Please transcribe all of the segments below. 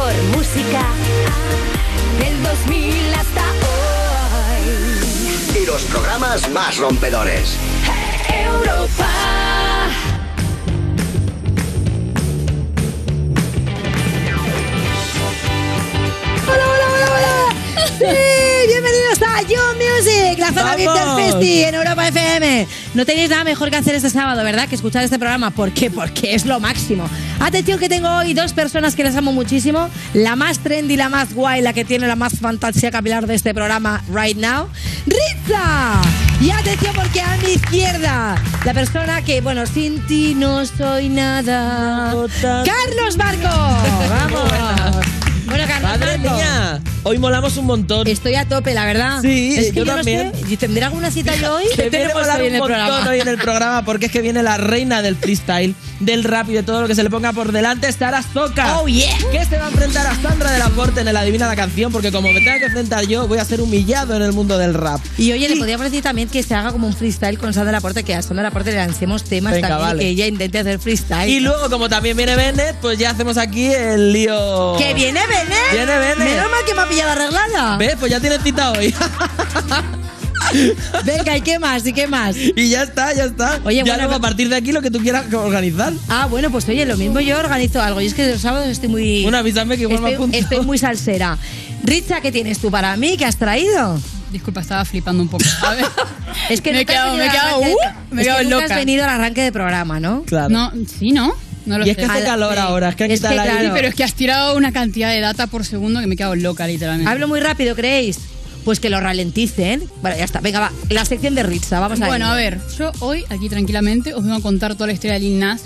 mejor música del 2000 hasta hoy. Y los programas más rompedores. Europa. ¡Hola, hola, hola, hola! ¡Sí! ¡Bienvenidos a You Music, la zona ¡Vamos! Festi en Europa FM! No tenéis nada mejor que hacer este sábado, ¿verdad? Que escuchar este programa. ¿Por qué? Porque es lo máximo. Atención que tengo hoy dos personas que les amo muchísimo. La más trendy, la más guay, la que tiene la más fantasía capilar de este programa right now. ¡Ritza! Y atención porque a mi izquierda, la persona que, bueno, sin ti no soy nada. ¡Carlos Marco! ¡Vamos! Bueno, Carlos Madre Marco. mía, hoy molamos un montón. Estoy a tope, la verdad. Sí, es que yo yo, también. no sé. ¿y ¿Tendré alguna cita yo hoy? ¿Qué tenemos molar hoy en un el montón programa? hoy en el programa porque es que viene la reina del freestyle, del rap y de todo lo que se le ponga por delante, Sara Zoca. Oh, yeah. Que se va a enfrentar a Sandra de la Porte en el Adivina la Canción porque como me tenga que enfrentar yo, voy a ser humillado en el mundo del rap. Y oye, le podríamos decir también que se haga como un freestyle con Sandra Laporte, que a Sandra Laporte le lancemos temas Venga, también vale. que ella intente hacer freestyle. Y luego, como también viene Bennett, pues ya hacemos aquí el lío. ¡Que viene Benet! Viene Benet. Menos mal que me ha pillado arreglada. ¿Ves? Pues ya tienes cita hoy. Venga, ¿y qué más? ¿Y qué más? y ya está, ya está. Oye, ya bueno, a pero- partir de aquí lo que tú quieras organizar. Ah, bueno, pues oye, lo mismo yo organizo algo. Y es que los sábados estoy muy... Bueno, avísame que igual me estoy, apunto. estoy muy salsera. Richa, ¿qué tienes tú para mí? ¿Qué has traído? Disculpa, estaba flipando un poco. A ver. Es que Me he quedado- me he quedado, arranque de- uh, me he quedado loca. has venido al arranque de programa, ¿no? Claro. No, sí, ¿no? No lo y es sé. que hace Al- calor ahora, es que aquí Es está que aire. claro. Pero es que has tirado una cantidad de data por segundo que me he quedado loca, literalmente. Hablo muy rápido, ¿creéis? Pues que lo ralenticen. Bueno, ya está. Venga, va. La sección de Ritza, vamos a Bueno, ello. a ver, yo hoy, aquí tranquilamente, os vengo a contar toda la historia de Lil Nas,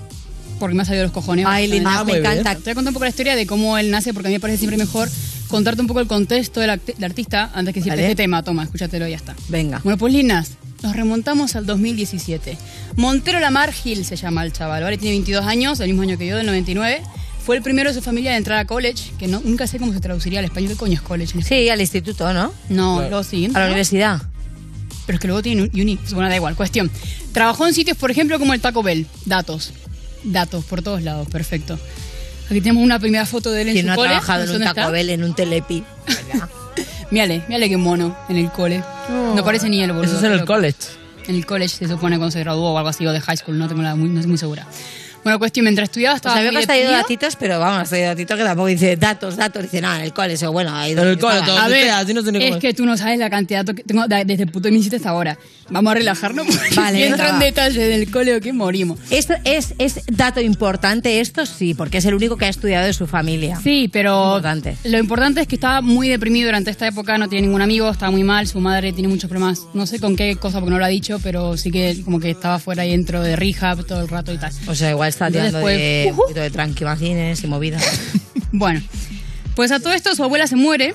porque me ha salido los cojones. Ay, Lil Nas, Ah, me muy bien. encanta. Te voy a contar un poco la historia de cómo él nace, porque a mí me parece siempre mejor contarte un poco el contexto del artista antes que decirte Vale. este tema. Toma, escúchatelo y ya está. Venga. Bueno, pues Lil Nas, nos remontamos al 2017. Montero Lamar Gil se llama el chaval, ¿vale? Tiene 22 años, el mismo año que yo, del 99. Fue el primero de su familia de entrar a college, que no, nunca sé cómo se traduciría al español. ¿Qué coño es college? Sí, al instituto, ¿no? No, Claro. luego sí. A la ¿no? universidad. Pero es que luego tiene un uni. Bueno, da igual, cuestión. Trabajó en sitios, por ejemplo, como el Taco Bell. Datos. Datos por todos lados, perfecto. Aquí tenemos una primera foto de él en ¿Quién su no ha cole. trabajado en un Taco está. Bell, en un Telepi? Mírale, mírale qué mono en el cole. No parece ni él, boludo. Eso es en el college. En el college se supone cuando se graduó o algo así, o de high school, no, tengo la, muy, no estoy muy segura. Bueno, cuestión, mientras estudiaba O estaba sea, veo que has traído datitos, pero vamos, has traído datitos que tampoco dice datos, datos. Dice, no, en el cole, o bueno, ahí el cole, todo. A ver, así no cómo es que tú no sabes la cantidad de datos que tengo de- desde el puto inicio hasta ahora. Vamos a relajarnos porque Vale, si entro en detalle del cole o que morimos. Esto es, es dato importante, esto sí, porque es el único que ha estudiado de su familia. Sí, pero Importante. lo importante es que estaba muy deprimido durante esta época, no tiene ningún amigo, estaba muy mal, su madre tiene muchos problemas, no sé con qué cosa porque no lo ha dicho, pero sí que como que estaba fuera y dentro de rehab todo el rato y tal. O sea, igual está tirando pues, de, ujú. un poquito de tranquimacines y movidas. Bueno, pues a todo esto su abuela se muere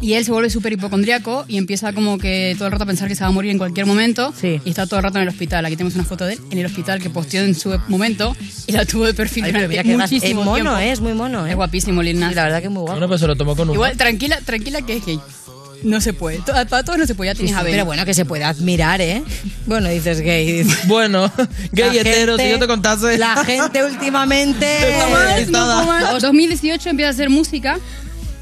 y él se vuelve súper hipocondriaco y empieza como que todo el rato a pensar que se va a morir en cualquier momento Sí. y está todo el rato en el hospital. Aquí tenemos una foto de él en el hospital que posteó en su momento y la tuvo de perfil Ay, durante que es mono, tiempo. eh, es muy mono, eh. Es guapísimo Lil Nas. Sí, la verdad que es muy guapo. Bueno, pues se lo tomó con un. Igual, tranquila, tranquila que es gay. No se puede. To- Para todos no se puede, ya tienes sí, a ver. pero bueno, que se puede admirar, ¿eh? Bueno, dices gay. dices- Bueno, gay La hetero, gente- si yo te contase. La gente últimamente... Está No Nada. puedo más. 2018 empieza a hacer música,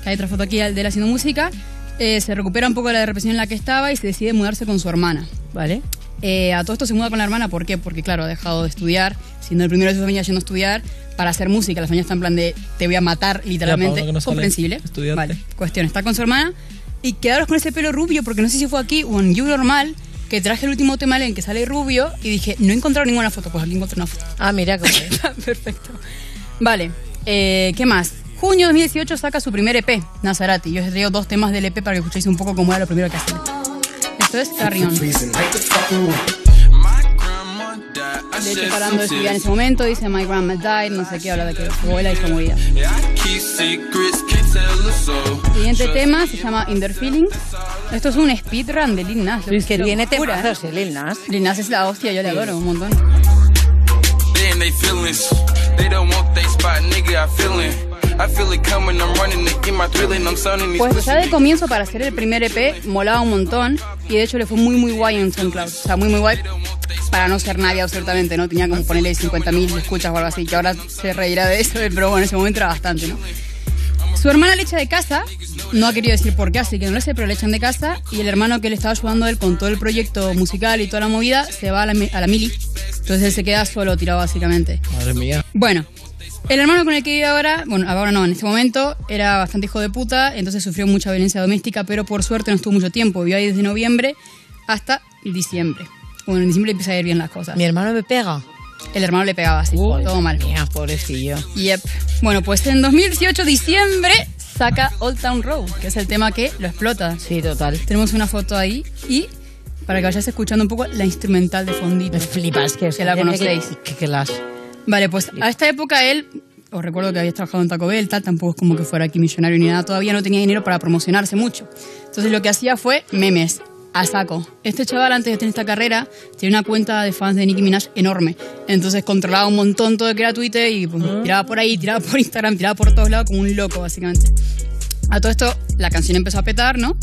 que hay otra foto aquí de él haciendo música, eh, se recupera un poco de la depresión en la que estaba y se decide mudarse con su hermana. Vale. Eh, a todo esto se muda con la hermana, ¿por qué? Porque claro, ha dejado de estudiar, siendo el primero de su familia yendo a estudiar, para hacer música. La familia está en plan de, te voy a matar, literalmente. no Comprensible. estudiante. Vale, cuestión, está con su hermana y quedaros con ese pelo rubio, porque no sé si fue aquí o en You Normal, que traje el último tema en el que sale rubio y dije, no he encontrado ninguna foto, pues aquí encontré una foto. Ah, mira cómo es. Perfecto. Vale, eh, ¿qué más? Junio 2018 saca su primer EP, Nazarati. Yo os he traído dos temas del EP para que escuchéis un poco cómo era lo primero que hacía. Esto es Carrion. De hecho, parando de estudiar en ese momento, dice My grandma died, no sé qué, habla de que su abuela hizo morir. Siguiente tema se llama In Their Feelings. Esto es un speedrun de Lil Nas. Es que ¿eh? temazos, eh, Lil Nas. Lil Nas es la hostia, yo le adoro un montón. Pues ya de comienzo para hacer el primer EP molaba un montón y de hecho le fue muy muy guay en SoundCloud. O sea, muy muy guay para no ser nadie absolutamente, ¿no? Tenía como ponerle 50.000 escuchas o algo así, que ahora se reirá de eso, pero bueno, en ese momento era bastante, ¿no? Su hermana le echa de casa, no ha querido decir por qué, así que no lo sé, pero le echan de casa y el hermano que le estaba ayudando a él con todo el proyecto musical y toda la movida se va a la, a la mili. Entonces él se queda solo tirado básicamente. Madre mía. Bueno, el hermano con el que vive ahora, bueno, ahora no, en este momento era bastante hijo de puta, entonces sufrió mucha violencia doméstica, pero por suerte no estuvo mucho tiempo. Vivió ahí desde noviembre hasta diciembre. Bueno, en diciembre empieza a ir bien las cosas. Mi hermano me pega. El hermano le pegaba así, todo mal. Mía, pobrecillo. Yep. Bueno, pues en 2018, diciembre, saca Old Town Road, que es el tema que lo explota. Sí, total. Tenemos una foto ahí y para que vayáis escuchando un poco la instrumental de fondito. Me flipas que, Que la conocéis. Que, que las... Vale, pues a esta época él, os recuerdo que había trabajado en Taco Bell, tal, tampoco es como que fuera aquí millonario ni nada, todavía no tenía dinero para promocionarse mucho. Entonces lo que hacía fue memes, a saco. Este chaval antes de tener esta carrera tiene una cuenta de fans de Nicki Minaj enorme. Entonces controlaba un montón todo lo que era Twitter y pues, tiraba por ahí, tiraba por Instagram, tiraba por todos lados como un loco básicamente. A todo esto la canción empezó a petar, ¿no?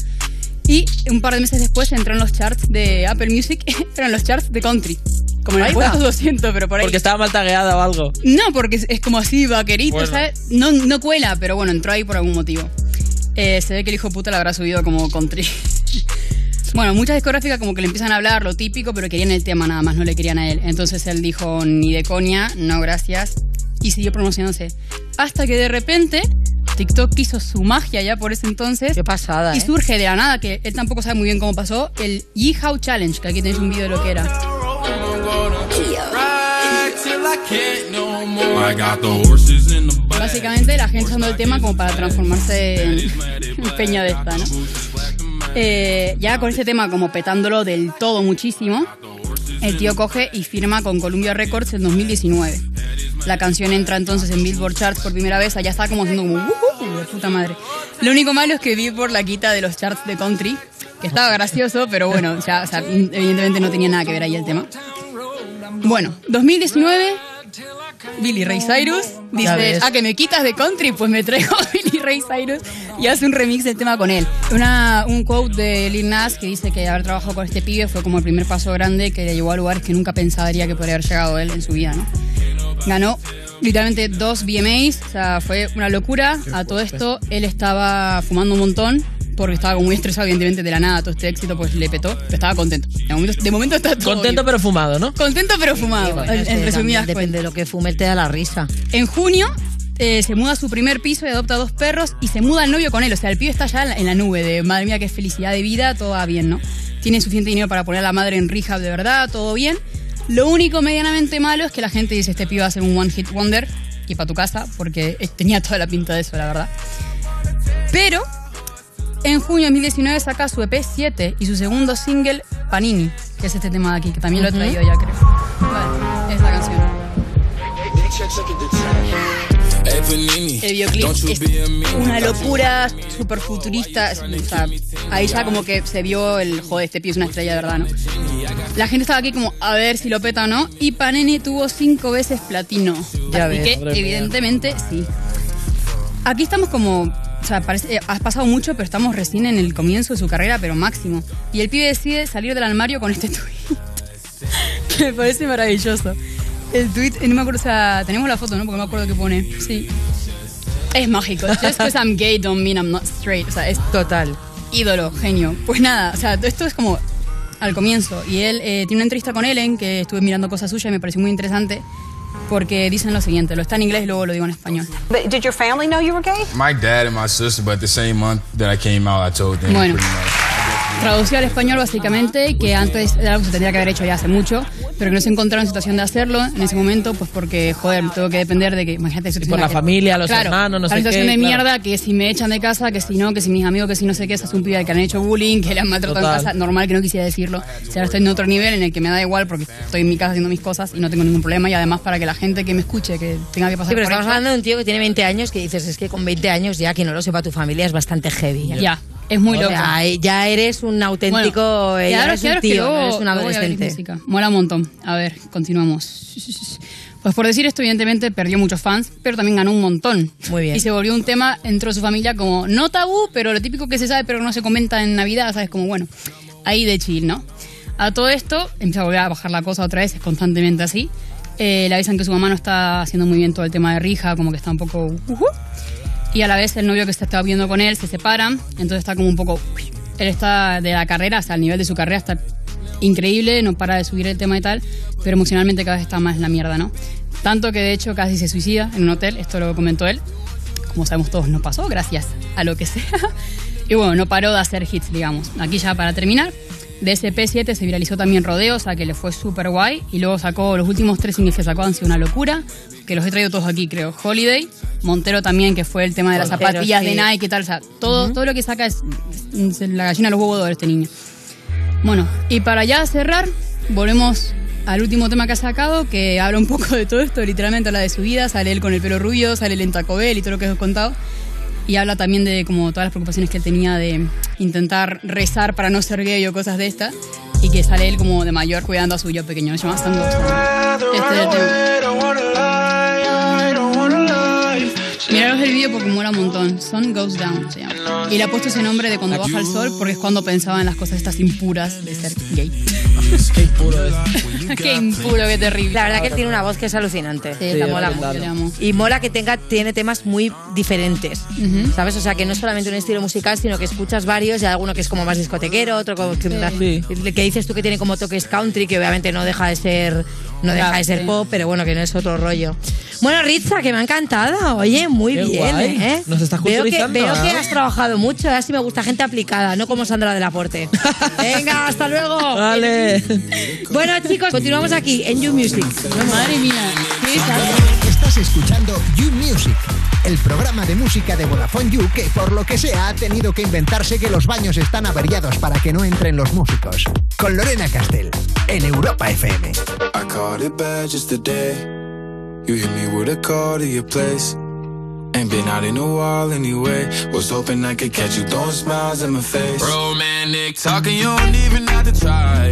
Y un par de meses después entró en los charts de Apple Music, pero en los charts de country. Como en el puesto va. 200, pero por ahí. Porque estaba mal tagueada o algo. No, porque es, es como así, vaquerito, Bueno. ¿sabes? No, no cuela, pero bueno, entró ahí por algún motivo. Eh, se ve que el hijo puta la habrá subido como country. bueno, muchas discográficas como que le empiezan a hablar lo típico, pero querían el tema nada más, no le querían a él. Entonces él dijo, ni de coña, no gracias, y siguió promocionándose. Hasta que de repente TikTok hizo su magia ya por ese entonces. Qué pasada, Y ¿eh? surge de la nada, que él tampoco sabe muy bien cómo pasó, el Yeehaw Challenge, que aquí tenéis un vídeo de lo que era. Básicamente la gente usando el tema como para transformarse en, en peña de esta, ¿no? Eh, ya con este tema como petándolo del todo muchísimo, el tío coge y firma con Columbia Records en 2019. La canción entra entonces en Billboard Charts por primera vez, allá está como haciendo como "Ujú", de puta madre. Lo único malo es que Billboard la quita de los charts de country, que estaba gracioso, pero bueno, ya, o sea, evidentemente no tenía nada que ver ahí el tema. Bueno, 2019, Billy Ray Cyrus dice, ah, que me quitas de country, pues me traigo a Billy Ray Cyrus y hace un remix del tema con él. Una, un quote de Lil Nas que dice que haber trabajado con este pibe fue como el primer paso grande que le llevó a lugares que nunca pensaría que podría haber llegado él en su vida, ¿no? Ganó literalmente dos VMAs, o sea, fue una locura. A todo esto, él estaba fumando un montón porque estaba muy estresado, evidentemente, de la nada. Todo este éxito pues le petó, pero estaba contento. De momento, de momento está todo Contento bien. pero fumado, ¿no? Contento pero fumado, Bueno, en, resumidas también Depende de lo que fume, te da la risa. En junio eh, se muda a su primer piso y adopta dos perros y se muda el novio con él. O sea, el pibe está ya en la, en la nube de madre mía, qué felicidad de vida, todo va bien, ¿no? Tiene suficiente dinero para poner a la madre en rehab de verdad, todo bien. Lo único medianamente malo es que la gente dice: Este pibe va a ser un one hit wonder y para tu casa, porque tenía toda la pinta de eso, la verdad. Pero en junio de 2019 saca su EP 7 y su segundo single, Panini, que es este tema de aquí, que también lo he traído ya, creo. Vale, es la canción. El videoclip es una locura super futurista. O sea, ahí ya como que se vio el joder, este pie es una estrella de verdad, ¿no? La gente estaba aquí como a ver si lo peta o no. Y Panini tuvo cinco veces platino. Ya Así ves, que, madre mía. evidentemente, sí. Aquí estamos como. O sea, parece, eh, has pasado mucho, pero estamos recién en el comienzo de su carrera, pero máximo. Y el pibe decide salir del armario con este tweet. que me parece maravilloso. El tweet, eh, no me acuerdo, o sea, tenemos la foto, ¿no? Porque no me acuerdo qué pone. Sí. Es mágico. Just because I'm gay don't mean I'm not straight. O sea, es Total. ídolo, genio. Pues nada, o sea, esto es como al comienzo. Y él eh, tiene una entrevista con Ellen, que estuve mirando cosas suyas y me pareció muy interesante, porque dicen lo siguiente, lo está en inglés y luego lo digo en español. But did your family know you were gay? My dad and my sister, but the same month that I came out, I told them Bueno. pretty much. Traducido al español básicamente, que antes era algo que se tendría que haber hecho ya hace mucho, pero que no se encontraron en situación de hacerlo en ese momento, pues porque, joder, tengo que depender de que, imagínate, situación por la que- familia, los claro, hermanos, no la sé situación qué, de claro. mierda, que si me echan de casa, que si no, que si mis amigos, que si no sé qué, se hace un pibe al que han hecho bullying, que le han maltratado Total. en casa, normal que no quisiera decirlo. O sea, ahora estoy en otro nivel en el que me da igual porque estoy en mi casa haciendo mis cosas y no tengo ningún problema y además para que la gente que me escuche, que tenga que pasar Sí, pero por estamos esto- hablando de un tío que tiene 20 años que dices, es que con 20 años ya que no lo sepa tu familia es bastante heavy. Ya, es muy O loco. sea, ya eres un auténtico, Bueno, eh, ya eres un que tío, luego- eres un adolescente. Mola un montón. A ver, continuamos. Pues por decir esto, evidentemente perdió muchos fans, pero también ganó un montón. Muy bien. Y se volvió un tema dentro de su familia como no tabú, pero lo típico que se sabe, pero no se comenta en Navidad, ¿sabes? Como bueno, ahí de chill, ¿no? A todo esto, empieza a volver a bajar la cosa otra vez, es constantemente así. Eh, le avisan que su mamá no está haciendo muy bien todo el tema de Rija, como que está un poco. ujú. Y a la vez el novio que se estaba viendo con él se separan, entonces está como un poco... Él está de la carrera, hasta el nivel de su carrera está increíble, no para de subir el tema y tal, pero emocionalmente cada vez está más en la mierda, ¿no? Tanto que de hecho casi se suicida en un hotel, esto lo comentó él. Como sabemos todos, no pasó, gracias a lo que sea. Y bueno, no paró de hacer hits, digamos. Aquí ya para terminar, de ese P7 se viralizó también Rodeo, o sea que le fue súper guay. Y luego sacó los últimos tres singles que sacó, han sido una locura. Que los he traído todos aquí, creo. Holiday, Montero también, que fue el tema de las Montero, zapatillas sí. de Nike y tal. O sea, todo, todo lo que saca es, es la gallina de los huevos de este niño. Bueno, y para ya cerrar, volvemos al último tema que ha sacado, que habla un poco de todo esto, literalmente habla de su vida, sale él con el pelo rubio, sale él en Taco Bell y todo lo que os he contado. Y habla también de como todas las preocupaciones que él tenía de intentar rezar para no ser gay o cosas de estas. Y que sale él como de mayor cuidando a su yo pequeño. Se llama Stand Up. Este es el tema. Miraros el vídeo porque mola un montón. Sun Goes Down se llama. Y le ha puesto ese nombre de cuando baja el sol porque es cuando pensaba en las cosas estas impuras de ser gay. Qué impuro es. qué impuro, qué terrible. La verdad que él tiene una voz que es alucinante. Sí, la mola mucho. Le amo. Y mola que tenga, tiene temas muy diferentes. ¿Sabes? O sea, que no es solamente un estilo musical, sino que escuchas varios y hay alguno que es como más discotequero, otro como que, Sí. que dices tú que tiene como toques country, que obviamente no deja de ser no deja de ser sí. pop, pero bueno, que no es otro rollo. Bueno, Ritza, que me ha encantado. Oye, muy Qué bien, guay. ¿eh? Nos estás veo que, veo que ¿eh? has trabajado mucho, así me gusta gente aplicada, no como Sandra del Aporte. Venga, hasta luego. Vale. Bueno, chicos, continuamos aquí en You Music. Madre mía. qué. Estás escuchando You Music, el programa de música de Vodafone You que por lo que sea ha tenido que inventarse que los baños están averiados para que no entren los músicos. Con Lorena Castell, en Europa FM. I caught it bad just today. You hit me with a call to your place. Ain't been out in a while anyway. Was hoping I could catch you throwing smiles in my face. Romantic talking, you don't even have to try.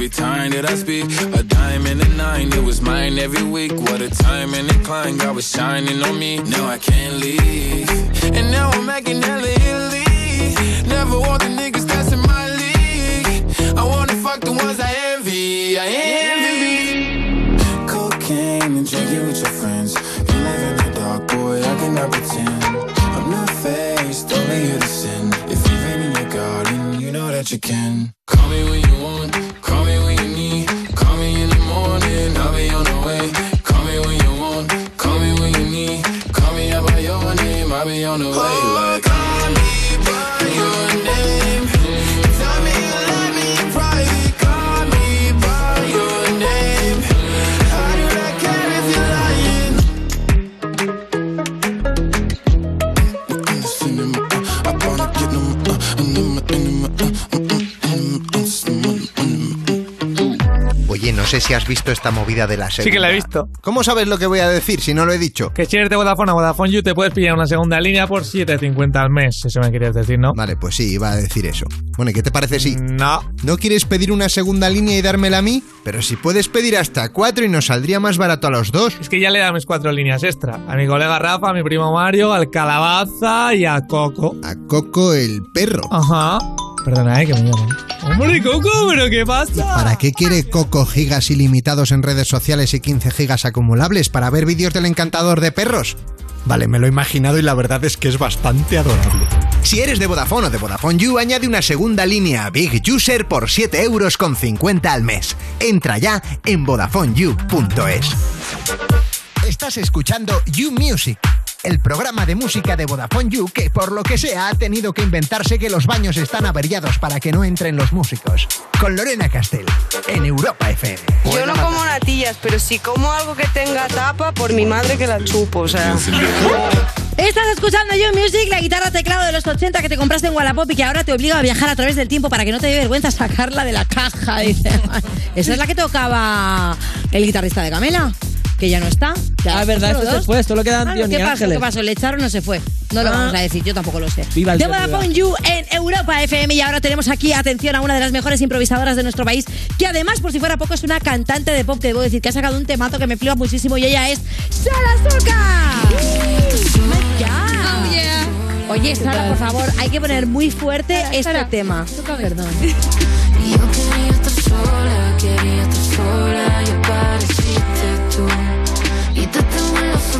every time that I speak. A diamond and a nine, it was mine every week. What a time and climb, God was shining on me. Now I can't leave. And now I'm making hella Italy. Never want the niggas that's in my league. I wanna fuck the ones I envy. I envy. Cocaine and drinking with your friends. You live in the dark, boy, I cannot pretend. I'm not faced, only here to sin. If you've in your garden, you know that you can. Si has visto esta movida de la segunda. Sí que la he visto. ¿Cómo sabes lo que voy a decir si no lo he dicho? Que si eres de Vodafone a Vodafone You te puedes pillar una segunda línea por 7.50 al mes. Eso me querías decir, ¿no? Vale, pues sí, iba a decir eso. Bueno, ¿y qué te parece si... No. ¿No quieres pedir una segunda línea y dármela a mí? Pero si puedes pedir hasta cuatro y nos saldría más barato a los dos. Es que ya le da mis cuatro líneas extra. A mi colega Rafa, a mi primo Mario, al Calabaza y a Coco. A Coco el perro. Ajá. Perdona, eh, que me llaman. ¡Hombre, Coco! ¿Pero qué pasa? ¿Para qué quiere Coco gigas ilimitados en redes sociales y 15 gigas acumulables? ¿Para ver vídeos del encantador de perros? Vale, me lo he imaginado y la verdad es que es bastante adorable. Si eres de Vodafone o de Vodafone You, añade una segunda línea Big User por 7 euros con 50 al mes. Entra ya en VodafoneYou.es. Estás escuchando You Music, el programa de música de Vodafone You que por lo que sea ha tenido que inventarse que los baños están averiados para que no entren los músicos. Con Lorena Castell, en Europa FM. Yo no como natillas, pero si como algo que tenga tapa, por mi madre que la chupo, o sea. Estás escuchando You Music, la guitarra teclado de los 80 que te compraste en Wallapop y que ahora te obliga a viajar a través del tiempo para que no te dé vergüenza sacarla de la caja. Dice. Esa es la que tocaba el guitarrista de Camela, que ya no está. Ya Ah, verdad, este se fue, solo quedan Ah, Dion y ¿Qué pasó? Ángeles. ¿Qué pasó? ¿Le echaron o no se fue? No lo Ah. vamos a decir, yo tampoco lo sé. Viva el de. Vodafone You en Europa FM y ahora tenemos aquí, atención, a una de las mejores improvisadoras de nuestro país, que además, por si fuera poco, es una cantante de pop que debo decir que ha sacado un temazo que me flipa muchísimo y ella es Sara Soca. Oh, yeah. Oye, Sara, por favor, hay que poner muy fuerte este tema. Perdón. Yo quería estar sola, quería estar sola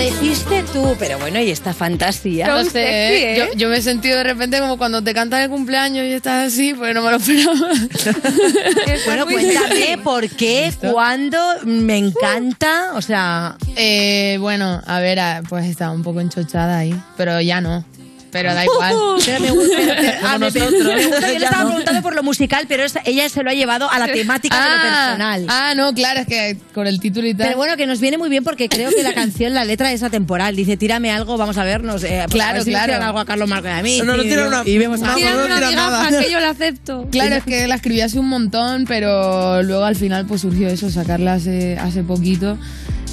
Apareciste tú, pero bueno, y esta fantasía. No sé, ¿eh? yo, yo me he sentido de repente como cuando te cantan el cumpleaños y estás así, pues no me lo esperaba. Bueno, cuéntame por qué, cuándo, me encanta, o sea... Eh, bueno, a ver, ah, pues estaba un poco enchochada ahí, pero ya no. Pero da igual. Pero me gusta, pero- ah, me- nosotros. me gusta, yo le estaba no. preguntando por lo musical, pero ella se lo ha llevado a la temática de lo Ah, personal. Ah, no, claro, es que con el título y tal. Pero bueno, que nos viene muy bien porque creo que la canción, la letra es atemporal. Dice, tírame algo, vamos a vernos. Eh, Claro, a ver si claro. tiran algo a Carlos Marco y a mí. No, no y, tira una- y vemos no, a... Tírame no una tira nada. que yo la acepto. Claro, es que la escribí hace un montón, pero luego al final pues surgió eso, sacarla hace, hace poquito.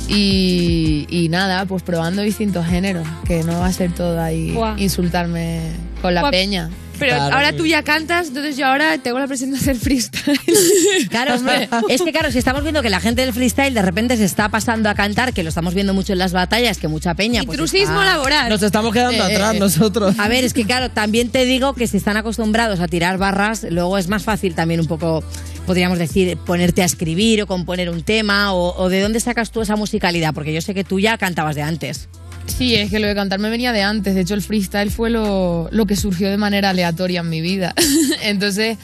Y, y nada, pues probando distintos géneros, que no va a ser todo ahí Buah. insultarme con la Buah. peña. Pero Claro. ahora tú ya cantas, entonces yo ahora tengo la presión de hacer freestyle. Claro, es que- es que claro, si estamos viendo que la gente del freestyle de repente se está pasando a cantar, que lo estamos viendo mucho en las batallas, que mucha peña... pues, Intrusismo está- laboral. Nos estamos quedando Eh, atrás eh, nosotros. A ver, es que claro, también te digo que si están acostumbrados a tirar barras, luego es más fácil también un poco, podríamos decir, ponerte a escribir o componer un tema, o, o de dónde sacas tú esa musicalidad, porque yo sé que tú ya cantabas de antes. Sí, es que lo de cantar me venía de antes. De hecho, el freestyle fue lo, lo que surgió de manera aleatoria en mi vida. Entonces,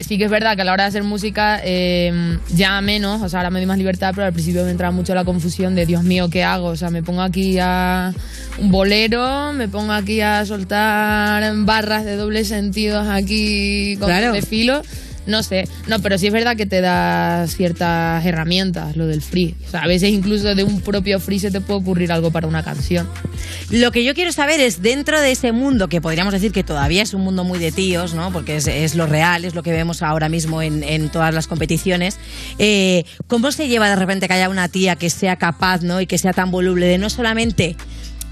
sí que es verdad que a la hora de hacer música eh, ya menos, o sea, ahora me doy más libertad, pero al principio me entraba mucho la confusión de, Dios mío, ¿qué hago? O sea, me pongo aquí a un bolero, me pongo aquí a soltar barras de doble sentido aquí con Claro. de filo. No sé, no, pero sí es verdad que te da ciertas herramientas lo del free. O sea, a veces incluso de un propio free se te puede ocurrir algo para una canción. Lo que yo quiero saber es, dentro de ese mundo, que podríamos decir que todavía es un mundo muy de tíos, ¿no? Porque es, lo real, es lo que vemos ahora mismo en, en todas las competiciones, eh, ¿cómo se lleva de repente que haya una tía que sea capaz, ¿no? Y que sea tan voluble de no solamente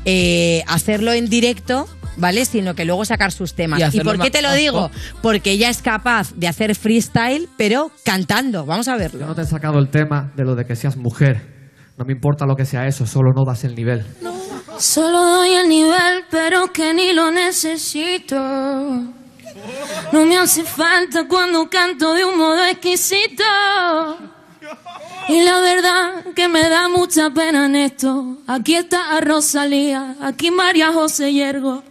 eh, hacerlo en directo, ¿vale? Sino que luego sacar sus temas. Y ¿Y, por qué te lo digo? Porque ella es capaz de hacer freestyle, pero cantando. Vamos a verlo. Yo no te he sacado el tema de lo de que seas mujer. No me importa lo que sea eso, solo no das el nivel. Solo doy el nivel, pero que ni lo necesito. No me hace falta cuando canto de un modo exquisito. Y la verdad que me da mucha pena en esto. Aquí está a Rosalía, aquí María José Yergo.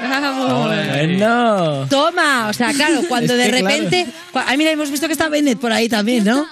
Bueno. Toma, o sea, claro, cuando Es de claro. repente. Ah, mira, hemos visto que está Bennett por ahí también, ¿no?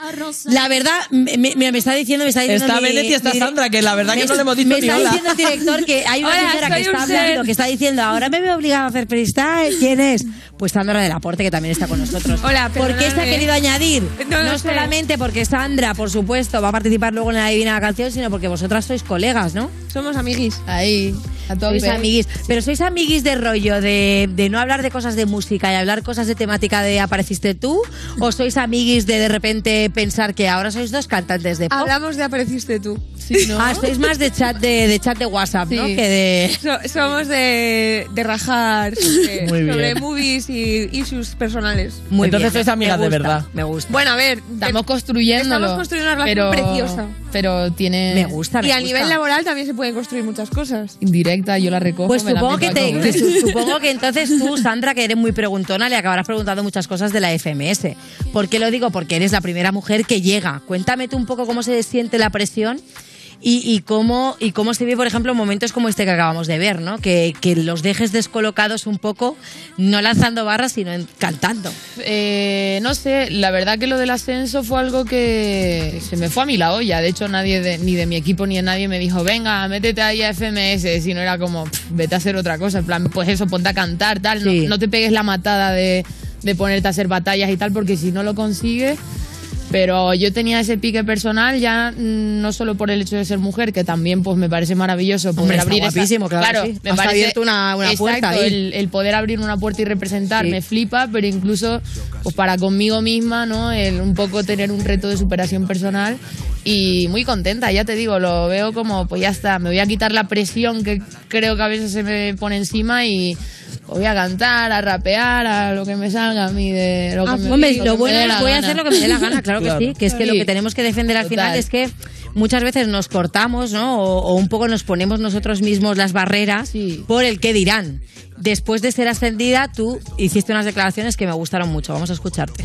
La verdad, me, me- está diciendo, me está diciendo. Está mi- Bennett y está mi- Sandra, que la verdad que no le hemos dicho Me ni está hola. diciendo el director que hay una señora que está hablando, que está diciendo, ahora me veo obligada a hacer freestyle. ¿Quién es? Pues Sandra del Aporte, que también está con nosotros. Hola, ¿Por qué se ha querido añadir? No No, solamente porque Sandra, por supuesto, va a participar luego en la Divina Canción, sino porque vosotras sois colegas, ¿no? Somos amiguis. Ahí. Sois amiguis. Pero sois amiguis de rollo de, de no hablar de cosas de música y hablar cosas de temática de apareciste tú? ¿O sois amiguis de de repente pensar que ahora sois dos cantantes de pop? Hablamos de apareciste tú. Ah, sois más de chat de, de chat de WhatsApp, ¿no? Que de. So- somos de, de rajar sobre, movies y issues personales. Muy Entonces bien, sois amigas de verdad. Me gusta. Bueno, a ver, Estamos construyendo. Estamos construyendo una relación pero, preciosa. Pero tiene. Me gusta, me y a gusta. nivel laboral también se pueden construir muchas cosas. Indirecto. Perfecta, yo la recojo. Pues me la supongo que, meto a te, comer. que su- supongo que entonces tú, Sandra, que eres muy preguntona, le acabarás preguntando muchas cosas de la FMS. ¿Por qué lo digo? Porque eres la primera mujer que llega. Cuéntame tú un poco cómo se siente la presión y, y cómo, y cómo se ve, por ejemplo, momentos como este que acabamos de ver, ¿no? Que, que los dejes descolocados un poco, no lanzando barras, sino cantando. Eh, no sé, la verdad que lo del ascenso fue algo que se me fue a mí la olla. De hecho, nadie de- ni de mi equipo ni de nadie me dijo, venga, métete ahí a FMS. Si no era como, "Pff, vete a hacer otra cosa. En plan, pues eso, ponte a cantar, tal. No, no te pegues la matada de, de ponerte a hacer batallas y tal, porque si no lo consigues. Pero yo tenía ese pique personal ya mm, no solo por el hecho de ser mujer, que también pues me parece maravilloso poder Hombre, está abrir esa- claro sí. me Has parece abierto una- una Exacto, puerta ahí. El, el poder abrir una puerta y representar Sí. me flipa, pero incluso pues para conmigo misma, ¿no? El un poco tener un reto de superación personal y muy contenta, ya te digo, lo veo como pues ya está, me voy a quitar la presión que creo que a veces se me pone encima y voy a cantar, a rapear, a lo que me salga a mí de lo que Ah, me, hombre, lo lo que me bueno dé es la voy a hacer lo que me dé la gana, claro, que sí, que es que lo que tenemos que defender al final es que muchas veces nos cortamos, ¿no? O, o un poco nos ponemos nosotros mismos las barreras por el que dirán. Después de ser ascendida, tú hiciste unas declaraciones que me gustaron mucho. Vamos a escucharte.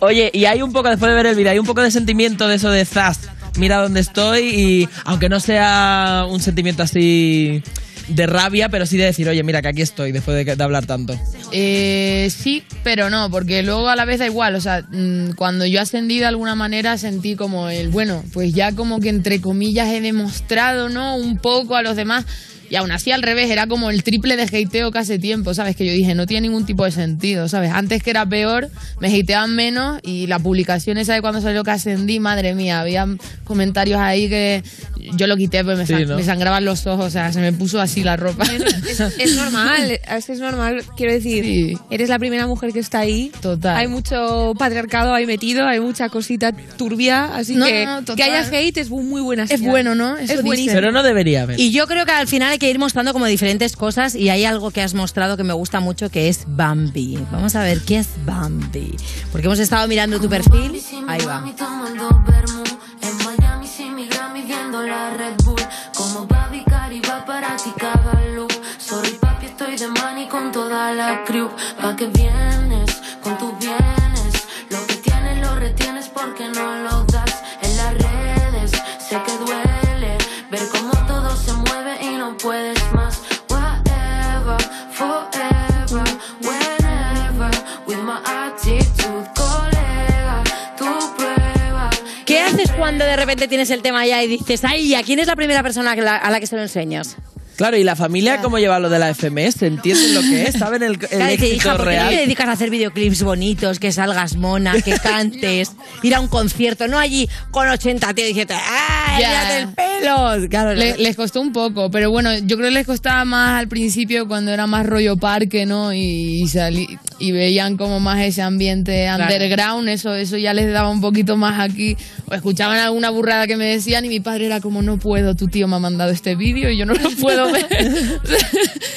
Oye, y hay un poco, después de ver el vídeo, hay un poco de sentimiento de eso de Zaz. Mira dónde estoy y aunque no sea un sentimiento así de rabia, pero sí de decir, oye, mira que aquí estoy después de hablar tanto. Eh, sí, pero no, porque luego a la vez da igual. O sea, mm, cuando yo ascendí de alguna manera sentí como el, bueno, pues ya como que entre comillas he demostrado, ¿no? Un poco a los demás. Y aún así al revés, era como el triple de hateo que hace tiempo, ¿sabes? Que yo dije, no tiene ningún tipo de sentido, ¿sabes? Antes que era peor, me hateaban menos y la publicación esa de cuando salió que ascendí, madre mía, había comentarios ahí que yo lo quité, pues me, Sí, sang- ¿no? me sangraban los ojos, o sea, se me puso así la ropa. Es, es normal, es, es normal, quiero decir, eres la primera mujer que está ahí. Total. Hay mucho patriarcado ahí metido, hay mucha cosita turbia, así No, que no, total. que haya hate es muy buena señal. bueno, ¿no? Eso es buenísimo. Pero no debería haber. Y yo creo que al final hay que ir mostrando como diferentes cosas y hay algo que has mostrado que me gusta mucho que es Bambi. Vamos a ver qué es Bambi. Porque hemos estado mirando tu perfil. Ahí va. Tienes el tema ya y dices, ay, ¿a quién es la primera persona a la que se lo enseñas? Claro, y la familia, ¿cómo lleva lo de la FMS? ¿Entienden lo que es? ¿Saben el, el Claro, éxito hija, ¿por qué no real? te dedicas a hacer videoclips bonitos, que salgas mona, que cantes, ir a un concierto, no allí con 80 tíos diciendo, ¡ay, Ya. mírate el pelo! Claro, Le- les costó un poco, pero bueno, yo creo que les costaba más al principio cuando era más rollo parque, ¿no? Y, y salí- y veían como más ese ambiente Claro. underground, eso, eso ya les daba un poquito más aquí. O escuchaban alguna burrada que me decían y mi padre era como, no puedo, tu tío me ha mandado este vídeo y yo no lo puedo ver.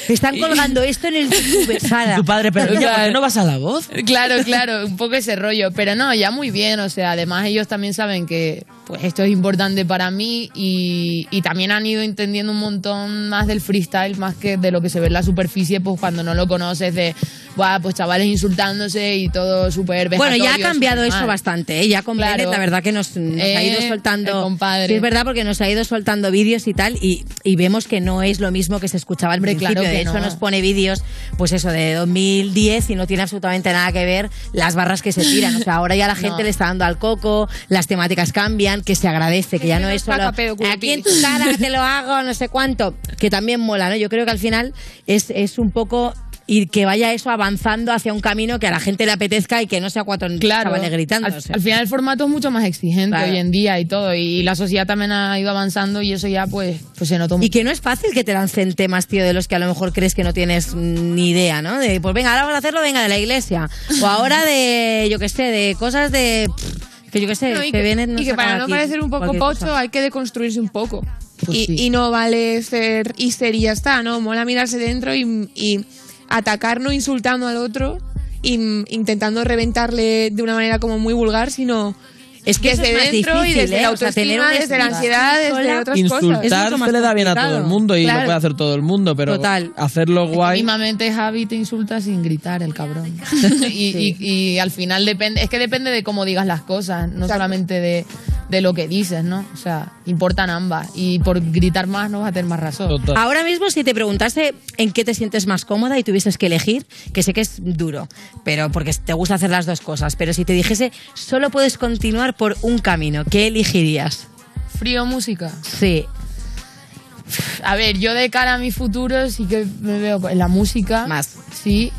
Están colgando esto en el YouTube, Sara. Tu padre, pero ¿por qué no vas a la voz? Claro, claro, un poco ese rollo, pero no, ya muy bien, o sea, además ellos también saben que pues esto es importante para mí y, y también han ido entendiendo un montón más del freestyle, más que de lo que se ve en la superficie, pues cuando no lo conoces, de, Buah, pues chavales insultándose y todo súper Bueno, ya ha cambiado eso mal. bastante, ¿eh? Ya con Claro. Bennett, la verdad que nos, nos ha ido Eh, soltando. el compadre. Sí, es verdad, porque nos ha ido soltando vídeos y tal, y, y vemos que no es lo mismo que se escuchaba al principio. claro de que hecho, no. nos pone vídeos, pues eso, de 2010 y no tiene absolutamente nada que ver las barras que se tiran. O sea, ahora ya la gente No. le está dando al coco, las temáticas cambian, que se agradece, que ya no es solo pedo, aquí en tu cara te lo hago, no sé cuánto, que también mola, ¿no? Yo creo que al final es, es un poco y que vaya eso avanzando hacia un camino que a la gente le apetezca y que no sea cuatro chavales gritando. Al, al final el formato es mucho más exigente Claro. hoy en día y todo. Y la sociedad también ha ido avanzando y eso ya pues, pues se notó Y que no es fácil que te lancen temas, tío, de los que a lo mejor crees que no tienes ni idea, ¿no? De, pues venga, ahora vamos a hacerlo, venga, de la iglesia. O ahora de, yo qué sé, de cosas de... Que yo qué sé, No, y que, que, vienen... y que para no parecer un poco pocho hay que deconstruirse un poco. y, y no vale ser hister y ya está, ¿no? Mola mirarse dentro y, y atacar no insultando al otro intentando reventarle de una manera como muy vulgar, sino Es que desde es más dentro y difícil, desde ¿eh? la O sea, tener autoestima, una desde la ansiedad, desde otras cosas. Insultar se le da bien a todo el mundo y lo puede hacer todo el mundo, pero Total. hacerlo guay. Mismamente Javi te insulta sin gritar, el cabrón. y, y- y al final depende, es que depende de cómo digas las cosas, no solamente de, de lo que dices, ¿no? O sea, importan ambas. Y por gritar más no vas a tener más razón. Ahora mismo, si te preguntase en qué te sientes más cómoda y tuvieses que elegir, que sé que es duro, pero porque te gusta hacer las dos cosas, pero si te dijese solo puedes continuar por un camino, ¿qué elegirías? Frío música. Sí. A ver, yo de cara a mi futuro sí que me veo en la música. Más. Sí.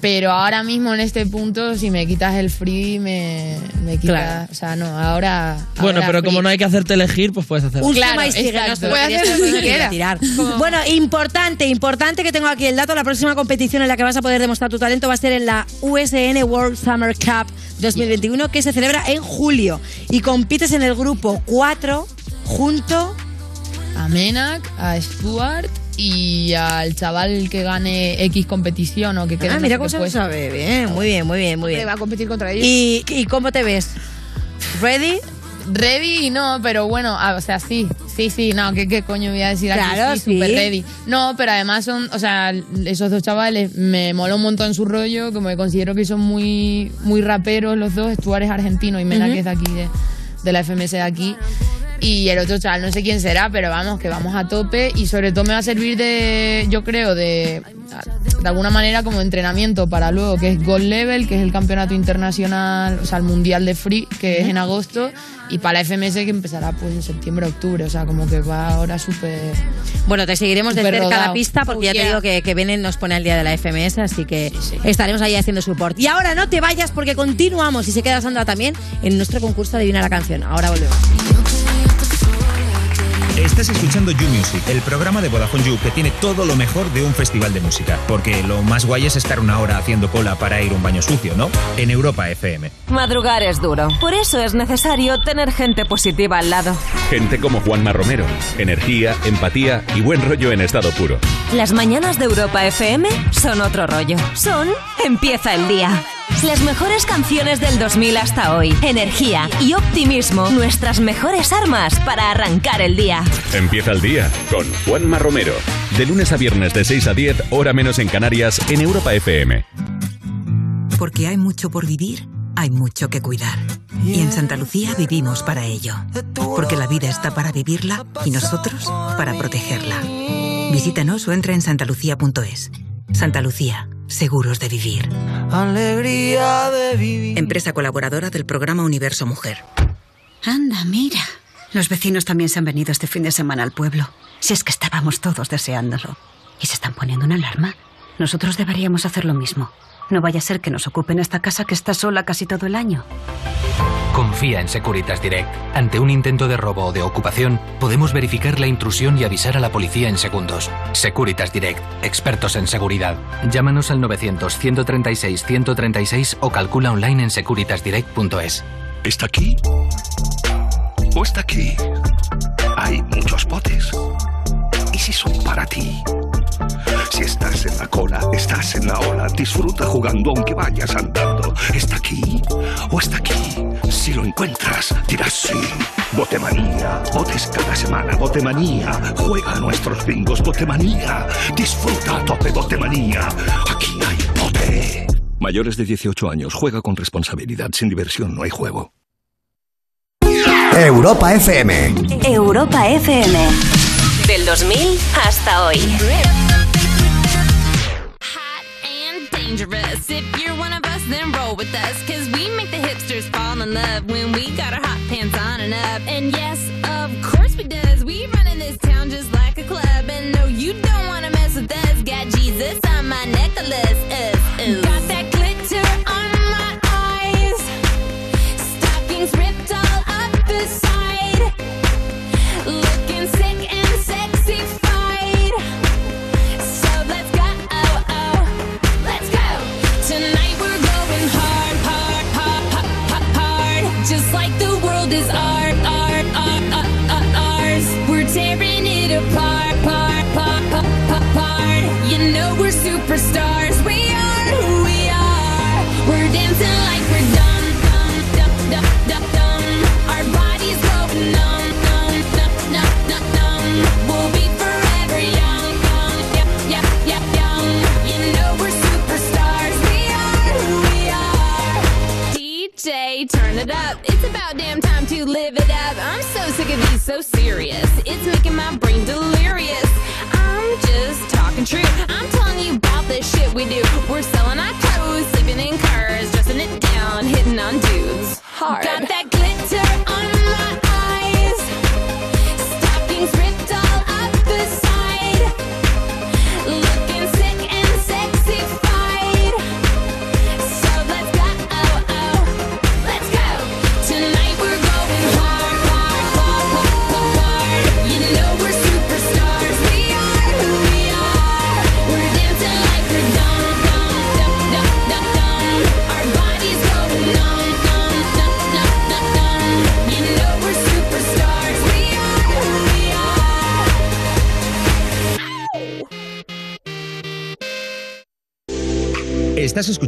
Pero ahora mismo en este punto, si me quitas el free, me, me quitas. Claro. O sea, no, ahora. Bueno, ahora pero free. como no hay que hacerte elegir, pues puedes hacerlo. Un Claro, y sigue, no se Puede hacer hacer lo que ni quiera. tirar. Bueno, importante, importante que tengo aquí el dato. La próxima competición en la que vas a poder demostrar tu talento va a ser en la USN World Summer Cup 2021, que se celebra en julio. Y compites en el grupo 4 junto A Menac, a Stuart y al chaval que gane X competición o que quede. Ah, mira cómo se lo sabe. Bien, muy bien, muy bien, muy bien. va a competir contra ellos. ¿Y, y cómo te ves? ¿Ready? Ready no, pero bueno, ah, o sea, sí, sí, sí, no, ¿qué, qué coño voy a decir aquí? Claro, sí, super sí. ready. No, pero además son, o sea, esos dos chavales me moló un montón su rollo, como que considero que son muy, muy raperos los dos, Stuart es argentino y Mena Ujú. que es de aquí, de, de la FMS de aquí. Y el otro chaval, no sé quién será, pero vamos, que vamos a tope. Y sobre todo me va a servir de, yo creo, de, de alguna manera como entrenamiento para luego, que es Gold Level, que es el campeonato internacional, o sea, el mundial de free, que es en agosto, y para la FMS que empezará pues en septiembre, octubre, o sea, como que va ahora súper... Bueno, te seguiremos de cerca la pista porque Oh, ya te digo que, que Benen nos pone al día de la FMS, así que estaremos ahí haciendo support. Y ahora no te vayas porque continuamos y se queda Sandra también en nuestro concurso de Adivina la canción. Ahora volvemos. Estás escuchando You Music, el programa de Vodafone You que tiene todo lo mejor de un festival de música. Porque lo más guay es estar una hora haciendo cola para ir a un baño sucio, ¿no? En Europa FM. Madrugar es duro. Por eso es necesario tener gente positiva al lado. Gente como Juanma Romero. Energía, empatía y buen rollo en estado puro. Las mañanas de Europa FM son otro rollo. Son Empieza el día. Las mejores canciones del 2000 hasta hoy. Energía y optimismo, nuestras mejores armas para arrancar el día. Empieza el día con Juanma Romero. De lunes a viernes de 6 a 10, hora menos en Canarias, en Europa FM. Porque hay mucho por vivir, hay mucho que cuidar. Y en Santa Lucía vivimos para ello. Porque la vida está para vivirla y nosotros para protegerla. Visítanos o entra en santalucía.es. Santa Lucía, seguros de vivir. Alegría de vivir. Empresa colaboradora del programa Universo Mujer. Anda, mira. Los vecinos también se han venido este fin de semana al pueblo. Si es que estábamos todos deseándolo. ¿Y se están poniendo una alarma? Nosotros deberíamos hacer lo mismo. No vaya a ser que nos ocupen esta casa que está sola casi todo el año. Confía en Securitas Direct. Ante un intento de robo o de ocupación, podemos verificar la intrusión y avisar a la policía en segundos. Securitas Direct, expertos en seguridad. Llámanos al 900-136-136 o calcula online en securitasdirect.es. ¿Está aquí? ¿O está aquí? Hay muchos potes. ¿Y si son para ti? Si estás en la cola, estás en la ola. Disfruta jugando aunque vayas andando. ¿Está aquí? ¿O está aquí? Si lo encuentras, dirás sí. Botemanía. Botes cada semana. Botemanía. Juega a nuestros bingos. Botemanía. Disfruta a tope Botemanía. Aquí hay bote. Mayores de 18 años. Juega con responsabilidad. Sin diversión no hay juego. Europa FM. Europa FM. Del 2000 hasta hoy. dangerous. If you're one of us, then roll with us. Cause we hipsters fall in love when we got our hot pants on and up. And yes, of course we does. We run in this town just like a club. And no, you don't wanna mess with us. Got Jesus on my necklace. Uh, uh. Got that it up. It's about damn time to live it up. I'm so sick of these so serious.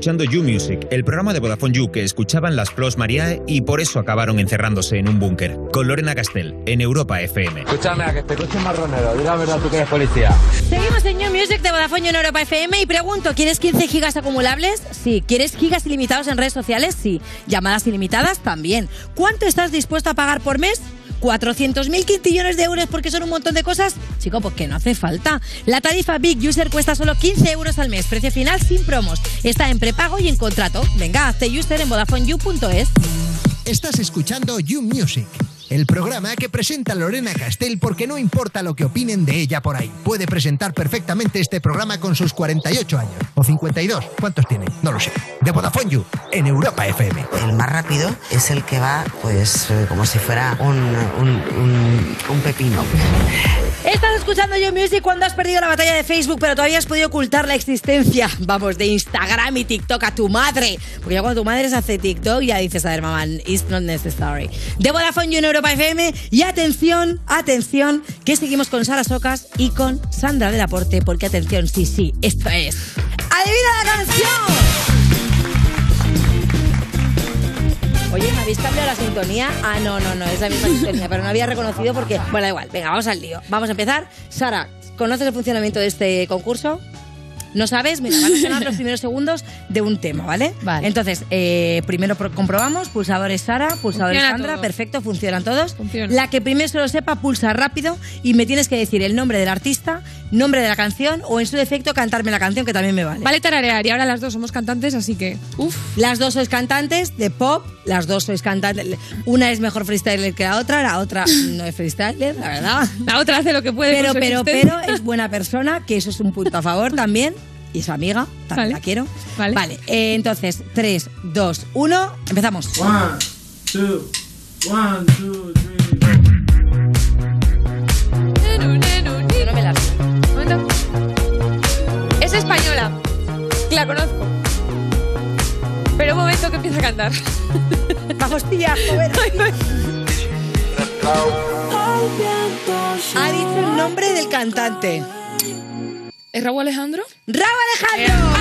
Escuchando You Music, el programa de Vodafone You que escuchaban las Flos Mariae y por eso acabaron encerrándose en un búnker. Con Lorena Castell, en Europa FM. Escúchame, a que te coche marronero. Dile la verdad tú que eres policía. Seguimos en New Music de Vodafone en Europa FM y pregunto, ¿quieres 15 gigas acumulables? Sí. ¿Quieres gigas ilimitados en redes sociales? Sí. ¿Llamadas ilimitadas? También. ¿Cuánto estás dispuesto a pagar por mes? ¿400.000 quintillones de euros porque son un montón de cosas? Chico, pues que no hace falta. La tarifa Big User cuesta solo 15 euros al mes. Precio final sin promos. Está en prepago y en contrato. Venga, hazte user en VodafoneYou.es. Estás escuchando You Music, el programa que presenta Lorena Castell porque no importa lo que opinen de ella por ahí. Puede presentar perfectamente este programa con sus 48 años. O 52. ¿Cuántos tiene? No lo sé. De Vodafone You, en Europa FM. El más rápido es el que va, pues, eh, como si fuera un, un, un- un pepino. Estás escuchando You Music cuando has perdido la batalla de Facebook, pero todavía has podido ocultar la existencia, vamos, de Instagram y TikTok a tu madre. Porque ya cuando tu madre se hace TikTok, ya dices, a ver, mamá, it's not necessary. De Vodafone You en Europa FM. Y atención, atención, que seguimos con Sara Socas y con Sandra del Aporte, porque atención, sí, sí, esto es. ¡Adivina la canción! Oye, ¿me habéis cambiado la sintonía? Ah, no, no, no, es la misma sintonía, pero no había reconocido porque... Bueno, da igual, venga, vamos al lío. Vamos a empezar. Sara, ¿conoces el funcionamiento de este concurso? ¿No sabes? Mira, van a sonar los primeros segundos de un tema, ¿vale? Vale. Entonces, eh, primero pro- comprobamos, pulsadores Sara, pulsadores Funciona Sandra, todo. perfecto, funcionan todos. La que primero se lo sepa, pulsa rápido y me tienes que decir el nombre del artista, nombre de la canción o en su defecto cantarme la canción que también me vale. Vale tararear y ahora las dos somos cantantes, así que uff. Las dos sois cantantes de pop, las dos sois cantantes. Una es mejor freestyler que la otra, la otra no es freestyler, la verdad. La otra hace lo que puede. Pero, pero, existencia. pero es buena persona, que eso es un punto a favor también. Y es amiga, también vale. la quiero. Vale, vale eh, entonces, 3, 2, 1, empezamos. 1, 2, 1, 2, 3. Es española. La conozco. Pero un momento que empieza a cantar. Vamos, tía. Ha dicho el nombre del cantante. ¿Es Raúl Alejandro? ¡Raúl Alejandro!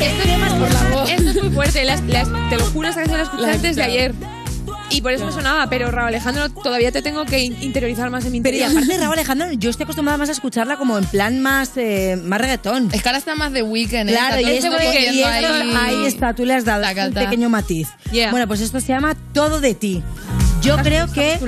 Esto es por la voz. Esto es muy fuerte. las- las- te lo juro, esta canción la escuché La he antes de escuchado. ayer. Y por eso me sonaba, pero Raúl Alejandro todavía te tengo que in- interiorizar más en mi Pero y interior. aparte de Raúl Alejandro, yo estoy acostumbrada más a escucharla como en plan más, eh, más reggaetón. Es que ahora está más de weekend, ¿eh? Claro, y esto, y esto- ahí- ahí está, tú le has dado un pequeño matiz. Bueno, pues esto se llama Todo de ti. Yo creo que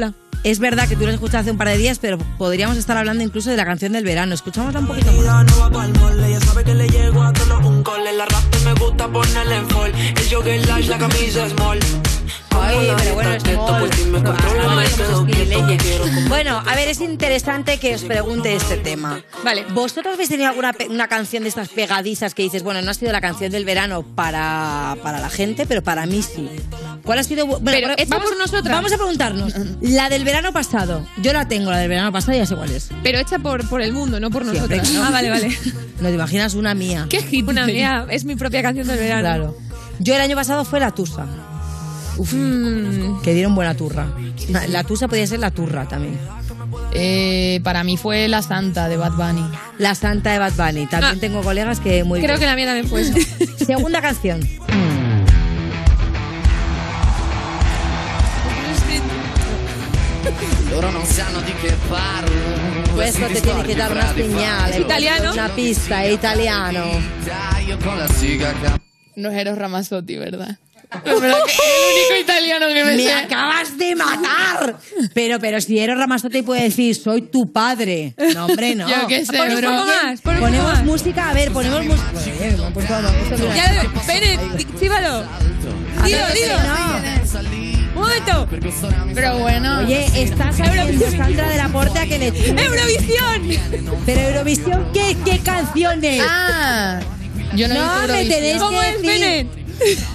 es verdad que tú lo has escuchado hace un par de días, pero podríamos estar hablando incluso de la canción del verano. Escuchámosla un poquito más. no va pa'l mole, ella sabe que le llego a todos un cole. La rap me gusta ponerle en fall. El jogger large, la camisa small. Ay, pero bueno, es a ver, es interesante que os pregunte este tema. Vale. ¿Vosotros habéis tenido alguna una canción de estas pegadizas que dices, bueno, no ha sido la canción del verano para, para la gente, pero para mí sí? ¿Cuál ha sido? Bueno, Pero hecha por nosotras. Vamos a preguntarnos. La del verano pasado. Yo la tengo, la del verano pasado, ya sé cuál es. Pero hecha por, por el mundo, no por nosotros. Ah, vale, vale. No te imaginas una mía. ¿Qué hit? Una mía. Es mi propia canción del verano. Claro. Yo el año pasado fue la Tusa. Mm. Que dieron buena turra. La- Tusa podía ser la turra también. Eh, para mí fue La Santa de Bad Bunny. La Santa de Bad Bunny. También Ah. tengo colegas que muy Creo bien. que la mía también fue esa. Segunda canción. Loro non sanno di che parlo. Questo te tiene che dare una segnale. Italiano? Una pista, è italiano. No es Eros Ramazzotti, ¿verdad? Que el único italiano que me, Me sé. acabas de matar. Pero, pero si Eros Ramazzotti puede decir, soy tu padre. No, hombre, no. Yo qué sé, Pon un bro. poco más, pon un poco Ponemos más. música, a ver, ponemos música. Ya, Bene, di- chíbalo. Dilo, dilo. Pero bueno. Oye, estás haciendo Sandra de la Porte a que le Eurovisión. Pero Eurovisión, ¿qué, qué canciones? Ah, yo no, No, me ¿Cómo que es decir.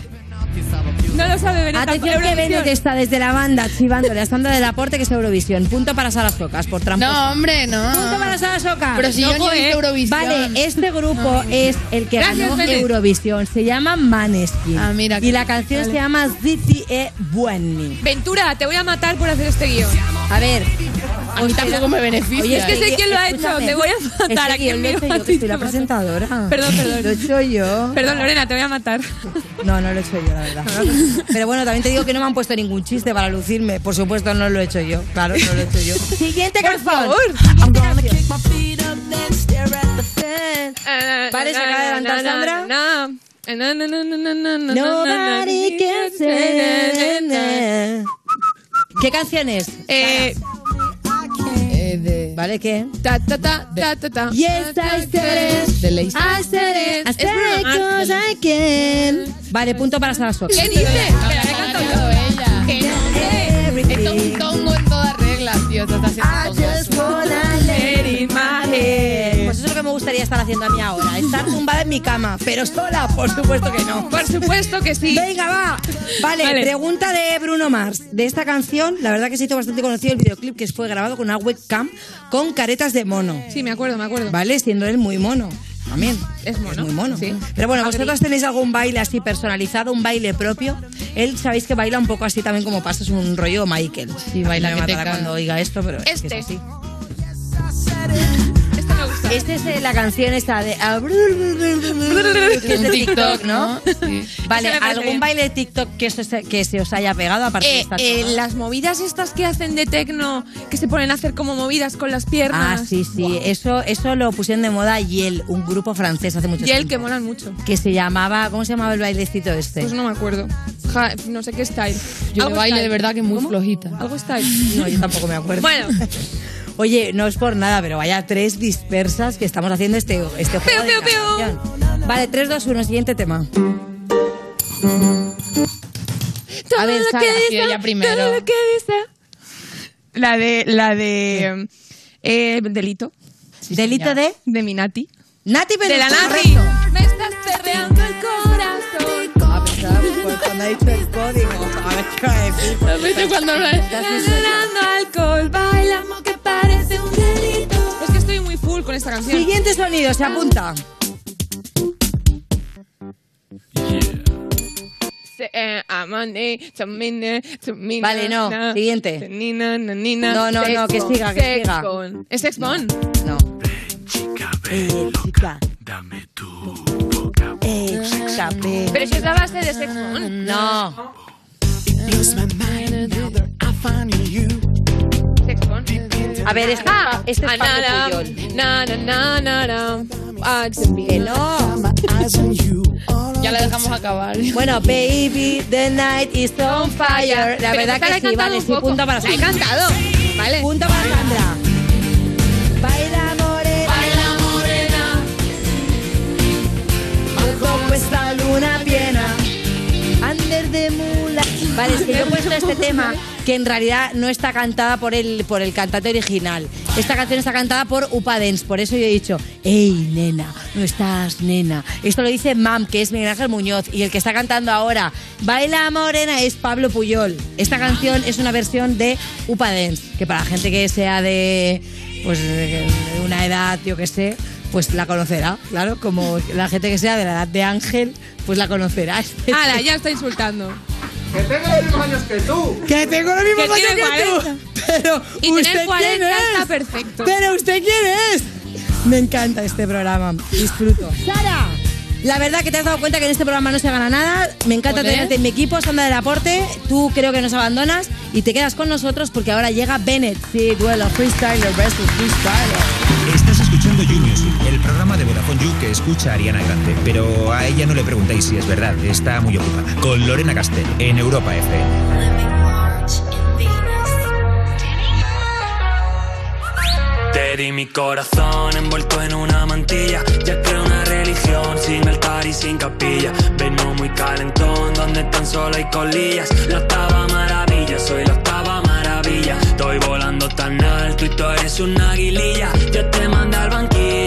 No lo sabe Bennett. Atención que. Bennett está desde la banda chivándole a Sandra de la Porte que es Eurovisión. Punto para Salas Socas, por tramposa. No, hombre, no. Punto para Salas Socas. Pero si yo he visto Eurovisión. Vale, este grupo es el que Gracias, ganó. Eurovisión. Se llama Maneskin. Ah, mira, y la canción vale. se llama Ziti e Buoni. Ventura, te voy a matar por hacer este guion. A ver. A mí tampoco me beneficia. Oye, Es que sé quién lo ha hecho, escúchame. te voy a matar, Este ¿a quién guion lo he me hecho vas yo, que soy la presentadora. Perdón, perdón. Lo he hecho yo. Perdón, Lorena, te voy a matar. No, no lo he hecho yo, la verdad. Pero bueno, también te digo que no me han puesto ningún chiste para lucirme. Por supuesto, no lo he hecho yo. Claro, no lo he hecho yo. Siguiente canción. Siguiente canción. Vale, se acaba de levantar Sandra. Nobody can say ¿Qué canción es? Eh, Eh, de, ¿Vale qué? ta, ta, ta, ta, ta, ta. Yes, I said it. de Lazy. I said it. I Es said Bruno it Mars. 'cause I can. Vale, punto para Sara Sox. ¿Qué dice? Espera, yo. ella. Que no sé. Esto es un tongo en todas reglas, tío. Está haciendo tongo. Let in my head. Es estar haciendo a mí ahora. Estar tumbada en mi cama. Pero sola, por supuesto que no. Por supuesto que sí. Venga, va. Vale, Vale. pregunta de Bruno Mars. De esta canción, la verdad que se hizo bastante conocido el videoclip que fue grabado con una webcam con caretas de mono. Sí, me acuerdo, me acuerdo. ¿Vale? Siendo él muy mono. También. Es mono. muy mono. Sí. Pero bueno, Agri. ¿vosotros tenéis algún baile así personalizado, un baile propio? Él sabéis que baila un poco así también como pasa, es un rollo Michael. Sí, baila Me matará cuando oiga esto, pero es que Este. es así. Esta es eh, la canción esta de... que es de TikTok, ¿no? Sí. Vale, ¿algún baile de TikTok que, se- que se os haya pegado aparte de Eh, esta eh, las movidas estas que hacen de tecno, que se ponen a hacer como movidas con las piernas. Ah, sí, sí. Eso, eso lo pusieron de moda Yel, un grupo francés hace mucho Y el tiempo. que molan mucho. Que se llamaba... ¿Cómo se llamaba el bailecito este? Pues no me acuerdo. Ja- no sé qué style. Yo de Algo baile style. de verdad que muy ¿Cómo? flojita. Algo style. No, yo tampoco me acuerdo. Bueno, Oye, no es por nada, pero vaya tres dispersas que estamos haciendo este, este juego. Piu, de piu, piu. Vale, 3, 2, 1, siguiente tema. todo A ver, lo Sara, que sí, dice, ella primero. todo lo que dice. La de, la de, eh, delito. ¿Delito de? De mi Nati. Nati De la Nati. correcto. Me estás perreando el corazón. Ah, pensaba, pues, cuando ha dicho el código. A ver qué va a decir. ¿Has visto cuando habla? Regalando alcohol, bailamos que full con esta canción. Siguiente sonido, se apunta. Eh, Vale, no. Siguiente. No, no, no, que siga, que siga. ¿Es sex bomb? No. Eh, chica. Eh, chica, ve. Pero si es la base de sex. No. A ver, Ah, este es ah, Paco na, na, Puyol. na, na, na, na, na. Ah, Que no. Ya le dejamos acabar. Bueno, baby, the night is on fire. La Pero verdad esta la he que sí, cantado vale, un sí, poco. punto para La he Sandra. cantado. Vale. Punto para Sandra. Baila morena. Baila morena. Bajo esta luna piena. Under de mula. Vale, es que yo he puesto este tema que en realidad no está cantada por el, por el cantante original. Esta canción está cantada por Upa Dance, por eso yo he dicho, ¡Ey, nena! No estás, nena. Esto lo dice Mam, que es Miguel Ángel Muñoz, y el que está cantando ahora, Baila Morena, es Pablo Puyol. Esta canción es una versión de Upa Dance, que para la gente que sea de, pues, una edad, yo que sé, pues la conocerá, claro, como la gente que sea de la edad de Ángel, pues la conocerá. ¡Hala, ya está insultando! ¡Que tengo los mismos años que tú! ¡Que tengo los mismos años que tú! 40. Pero, Y ¿usted tener 40 quién es? está perfecto. ¿Pero usted quién es? Me encanta este programa, disfruto. ¡Sara! La verdad que te has dado cuenta que en este programa no se gana nada. Me encanta Joder. tenerte en mi equipo, Sandra del Aporte. Tú creo que nos abandonas y te quedas con nosotros porque ahora llega Bennett. Sí, duelo, freestyler versus freestyler. Programa de Vodafone You que escucha a Ariana Grande. Pero a ella no le preguntéis si es verdad, está muy ocupada. Con Lorena Castell, en Europa FM. Te mi corazón envuelto en una mantilla. Ya creo una religión sin altar y sin capilla. Vengo muy calentón donde tan solo hay colillas. La octava maravilla, soy la octava maravilla. Estoy volando tan alto y tú eres una aguililla. Yo te mandé al banquillo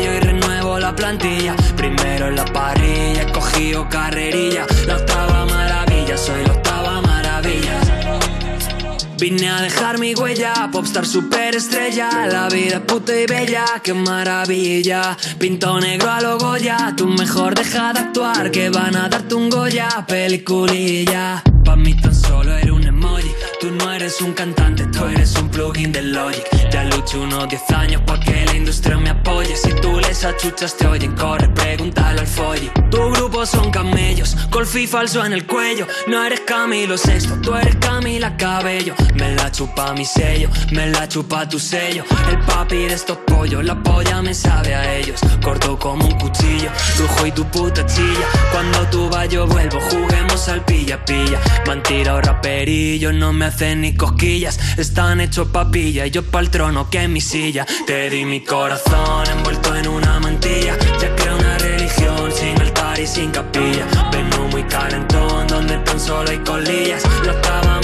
Primero en la parrilla, he carrerilla. La octava maravilla, soy la octava maravilla. Vine a dejar mi huella, popstar superestrella. La vida es puta y bella, qué maravilla. Pinto negro a lo Goya, tú mejor deja de actuar, que van a darte un Goya, peliculilla. Pa' mí tan solo eres un emoji. Tú no eres un cantante, tú eres un plugin de Logic. Ya lucho unos 10 años pa' que la industria me apoye. Si tú les achuchas, te oyen, corre, pregúntale al folli. Tu grupo son camellos, golfi falso en el cuello. No eres Camilo Sexto, tú eres Camila Cabello. Me la chupa mi sello, me la chupa tu sello. El papi de estos pollos, la polla me sabe a ellos. Corto como un cuchillo, rujo y tu puta chilla. Cuando tú vas, yo vuelvo, juguemos al pilla-pilla. Han tirado raperillos, no me hacen ni cosquillas. Están hechos papilla y yo pa'l trono que mi silla. Te di mi corazón envuelto en una mantilla. Ya creo una religión sin altar y sin capilla. Vengo muy calentón donde tan solo hay colillas. La octava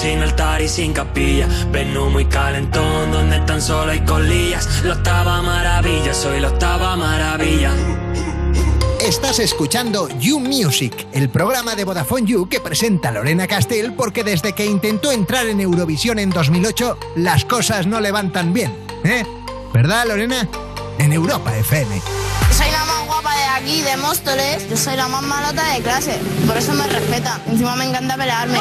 sin altar y sin capilla. Vengo muy calentón donde tan solo hay colillas. La octava maravilla, soy la octava maravilla. Estás escuchando You Music, el programa de Vodafone You que presenta Lorena Castell porque desde que intentó entrar en Eurovisión en 2008, las cosas no le van tan bien. ¿Eh? ¿Verdad, Lorena? En Europa FM. Soy la más guapa de aquí, de Móstoles. Yo soy la más malota de clase. Por eso me respetan. Encima me encanta pelearme.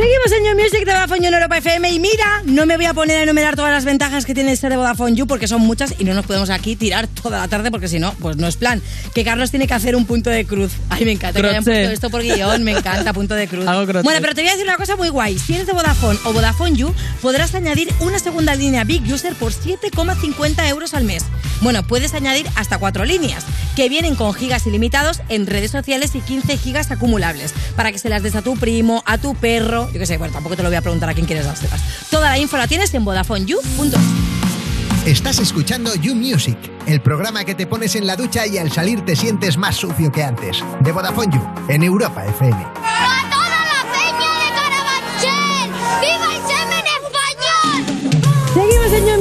Seguimos en New Music de Vodafone You en Europa FM y mira, no me voy a poner a enumerar todas las ventajas que tiene ser de Vodafone You porque son muchas y no nos podemos aquí tirar toda la tarde porque si no, pues no es plan. Que Carlos tiene que hacer un punto de cruz. Ay, me encanta que hayan puesto esto por guion, me encanta, punto de cruz. Hago. Bueno, pero te voy a decir una cosa muy guay. Si eres de Vodafone o Vodafone You, podrás añadir una segunda línea Big User por 7,50 euros al mes. Bueno, puedes añadir hasta cuatro líneas, que vienen con gigas ilimitados en redes sociales y 15 gigas acumulables, para que se las des a tu primo, a tu perro, yo qué sé, bueno, tampoco te lo voy a preguntar a quién quieres dárselas. Toda la info la tienes en VodafoneYou.es. Estás escuchando You Music, el programa que te pones en la ducha y al salir te sientes más sucio que antes. De Vodafone You, en Europa FM.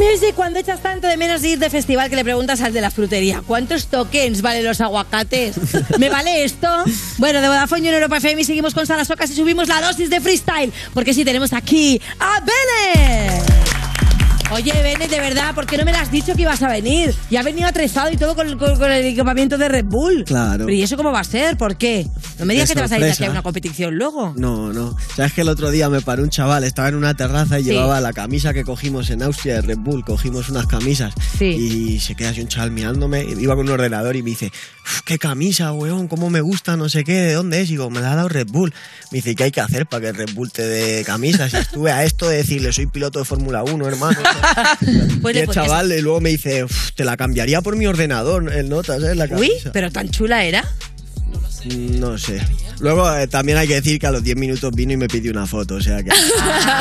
Music cuando echas tanto de menos de ir de festival que le preguntas al de la frutería ¿Cuántos tokens valen los aguacates? ¿Me vale esto? Bueno, de Vodafone en Europa FM y seguimos con Salas Socas y subimos la dosis de freestyle Porque sí, tenemos aquí a Bene Oye, Bene, de verdad, ¿por qué no me lo has dicho que ibas a venir? Y ha venido atrezado y todo con, con- con el equipamiento de Red Bull. Claro. Pero ¿y eso cómo va a ser? ¿Por qué? No me digas que te vas a ir aquí a sorpresa. una competición luego. No, no. Sabes que el otro día me paró un chaval, estaba en una terraza y Sí. llevaba la camisa que cogimos en Austria de Red Bull, cogimos unas camisas y se queda así un chaval mirándome, iba con un ordenador y me dice, "Uf, qué camisa, weón, cómo me gusta, no sé qué, ¿de dónde es? Y digo, me la ha dado Red Bull. Me dice, ¿qué hay que hacer para que Red Bull te dé camisas? Y estuve a esto de decirle, soy piloto de Fórmula 1, hermano. Pues y el chaval y luego me dice, "Uf, te la cambiaría por mi ordenador, el nota, ¿sabes? La Uy, camisa. pero tan chula era. Mm, No sé. Luego eh, también hay que decir que a los 10 minutos vino y me pidió una foto, o sea que...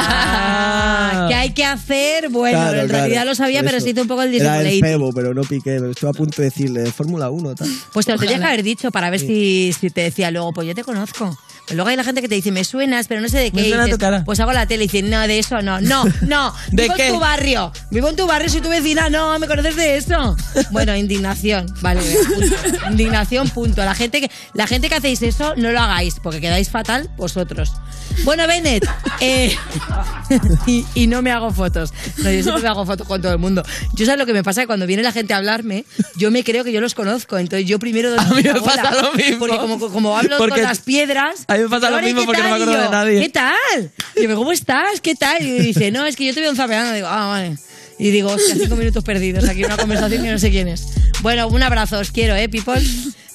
Ah, ¿Qué hay que hacer? Bueno, Claro, en claro. realidad lo sabía, pero se hizo un poco el Era el cebo, pero no piqué. Estuve a punto de decirle de Fórmula 1 tal. Pues te lo tendrías que haber dicho para ver si, si te decía luego, pues yo te conozco. Luego hay la gente que te dice, me suenas, pero no sé de qué. Me suena dices, tu cara. Pues hago la tele y dicen, no, de eso no. No, no. ¿De vivo qué? en tu barrio. Vivo en tu barrio, soy tu vecina. No, me conoces de eso. Bueno, indignación. Vale, punto. Indignación, punto. La gente, que, la gente que hacéis eso, no lo hagáis, porque quedáis fatal vosotros. Bueno, Bennett, eh, y, y no me hago fotos. No, yo siempre me hago fotos con todo el mundo. Yo sabes lo que me pasa que cuando viene la gente a hablarme, yo me creo que yo los conozco. Entonces yo primero doy A mí me bola, pasa lo mismo. Porque como, como hablo Porque con las piedras. Mí me pasa lo "Lore, mismo ¿qué porque no me tal?" acuerdo Y de yo, nadie. ¿Qué tal? Y yo, ¿cómo estás? ¿Qué tal? Y dice, no, es que yo te veo en zapeando. Digo, ah, vale. Y digo, hostia, cinco minutos perdidos aquí en una conversación que no sé quién es. Bueno, un abrazo, os quiero, ¿eh, people?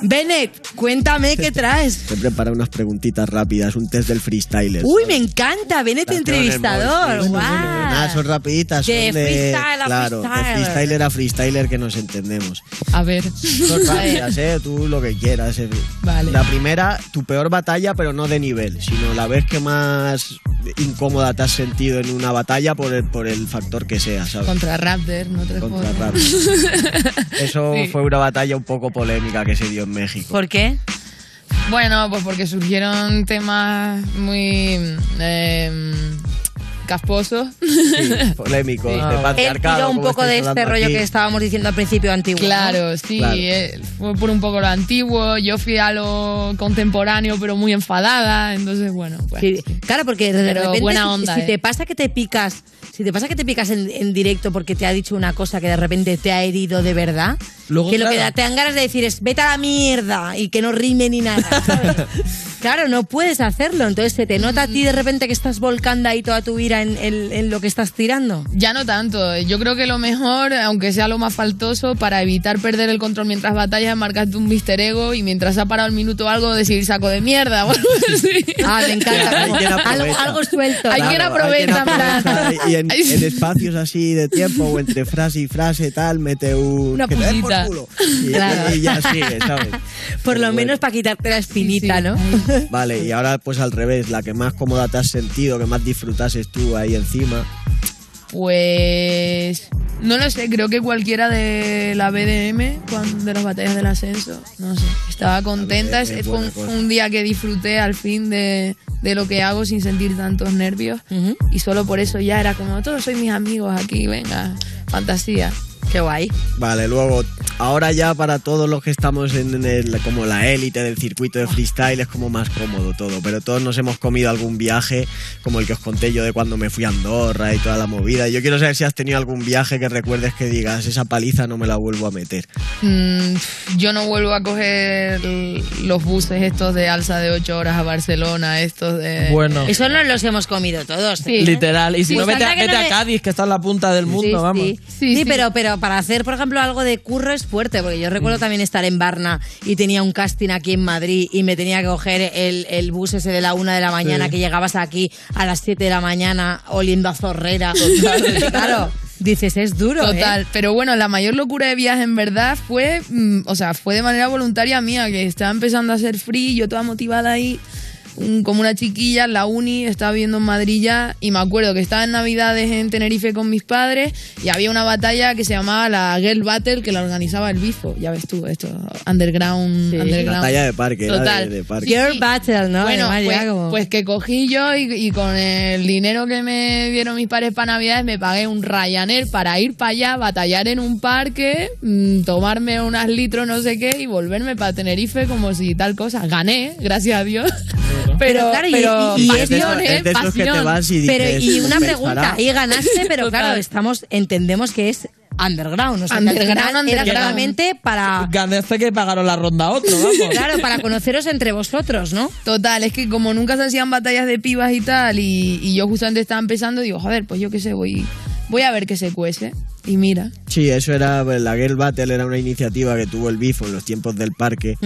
Bennett, cuéntame qué traes. Te he preparado unas preguntitas rápidas, un test del freestyler. Uy, me encanta, Bennett Las entrevistador. Nada, son rapiditas. Son de, freestyle a claro, freestyler. de freestyler a freestyler que nos entendemos. A ver. Son rápidas, ¿eh? Tú lo que quieras. eh. Vale. La primera, tu peor batalla, pero no de nivel, sino la vez que más incómoda te has sentido en una batalla por el, por el factor que sea, ¿sabes? Contra Raptor, no te Contra. Eso Sí. fue una batalla un poco polémica que se dio en México. ¿Por qué? Bueno, pues porque surgieron temas muy eh, casposos. Polémicos, Sí. de Él patriarcado. tiró un poco de estáis este rollo aquí. que estábamos diciendo al principio antiguo. ¿no? Claro, sí, Claro. eh, fue por un poco lo antiguo. Yo fui a lo contemporáneo, pero muy enfadada. Entonces, bueno, pues. Sí, claro, porque de Pero repente buena si- onda, si, ¿eh? te pasa que te picas, si te pasa que te picas en, en directo porque te ha dicho una cosa que de repente te ha herido de verdad, Luego, que lo que claro. te dan ganas de decir es vete a la mierda y que no rime ni nada. ¿sabes? claro, no puedes hacerlo, entonces se te nota a ti de repente que estás volcando ahí toda tu ira en, en- en lo que estás tirando. Ya no tanto. Yo creo que lo mejor, aunque sea lo más faltoso, para evitar perder el control mientras batallas, marcarte un mister ego y mientras ha parado el minuto o algo, decir saco de mierda o algo así. Ah, me encanta. Algo, suelto. Hay aprovecha, hay quien en plan. aprovecha y en, en espacios así de tiempo o entre frase y frase tal, mete un... Una que te den por pullita. culo. Y, Claro. y ya sigue, ¿sabes? Por lo menos para quitarte la espinita, ¿no? Vale, y ahora pues al revés, la que más cómoda te has sentido, que más disfrutases tú ahí encima. Pues no lo sé, creo que cualquiera de la BDM, de las batallas del ascenso, no sé, estaba contenta, es un día que disfruté al fin de, de lo que hago sin sentir tantos nervios y solo por eso ya era como, todos sois mis amigos aquí, venga, fantasía. Qué guay. Vale, luego, ahora ya para todos los que estamos en en el, como la élite del circuito de freestyle es como más cómodo todo, pero todos nos hemos comido algún viaje, como el que os conté yo de cuando me fui a Andorra y toda la movida. Yo quiero saber si has tenido algún viaje que recuerdes que digas, esa paliza no me la vuelvo a meter. Mm, yo no vuelvo a coger los buses estos de alza de 8 horas a Barcelona, estos de... Bueno. Eso no los hemos comido todos. ¿eh? Literal. Y si Sí, no, vete, a- vete no Cádiz, que está en la punta del mundo, Sí, vamos. Sí, Sí, pero, pero para hacer, por ejemplo, algo de curro es fuerte, porque yo Mm. recuerdo también estar en Barna y tenía un casting aquí en Madrid y me tenía que coger el, el bus ese de la una de la mañana Sí. que llegabas aquí a las 7 de la mañana oliendo a zorrera. claro, dices, es duro. ¿eh? Total, pero bueno, la mayor locura de viaje en verdad fue, mm, o sea, fue de manera voluntaria mía, que estaba empezando a ser free, yo toda motivada ahí, como una chiquilla en la uni, estaba viviendo en Madrid ya, y me acuerdo que estaba en Navidades en Tenerife con mis padres, y había una batalla que se llamaba la Girl Battle, que la organizaba el Bifo, ya ves tú, esto, underground, underground. Batalla de parque, Total. de, de parque. Girl Battle, ¿no? Bueno, Además, pues, pues que cogí yo y, y con el dinero que me dieron mis padres para Navidades me pagué un Ryanair para ir para allá, batallar en un parque, mm, tomarme unas litros no sé qué y volverme para Tenerife como si tal cosa. Gané, gracias a Dios. Pero, Pero claro, y- pero y- y pasión, es de- ¿eh? es de esos que te Pasión. vas y Pero, dices, y una "¿cómo pregunta, pensará?". y ganaste, pero claro, estamos, entendemos que es underground. O sea, Underground, era solamente para. Ganaste que pagaron la ronda a otro, vamos. Claro, para conoceros entre vosotros, ¿no? Total, es que como nunca se hacían batallas de pibas y tal, y, y yo justamente estaba empezando, digo, joder, pues yo qué sé, voy, voy a ver qué se cuece. Y mira. Sí, eso era, pues, la Girl Battle era una iniciativa que tuvo el Bifo en los tiempos del parque,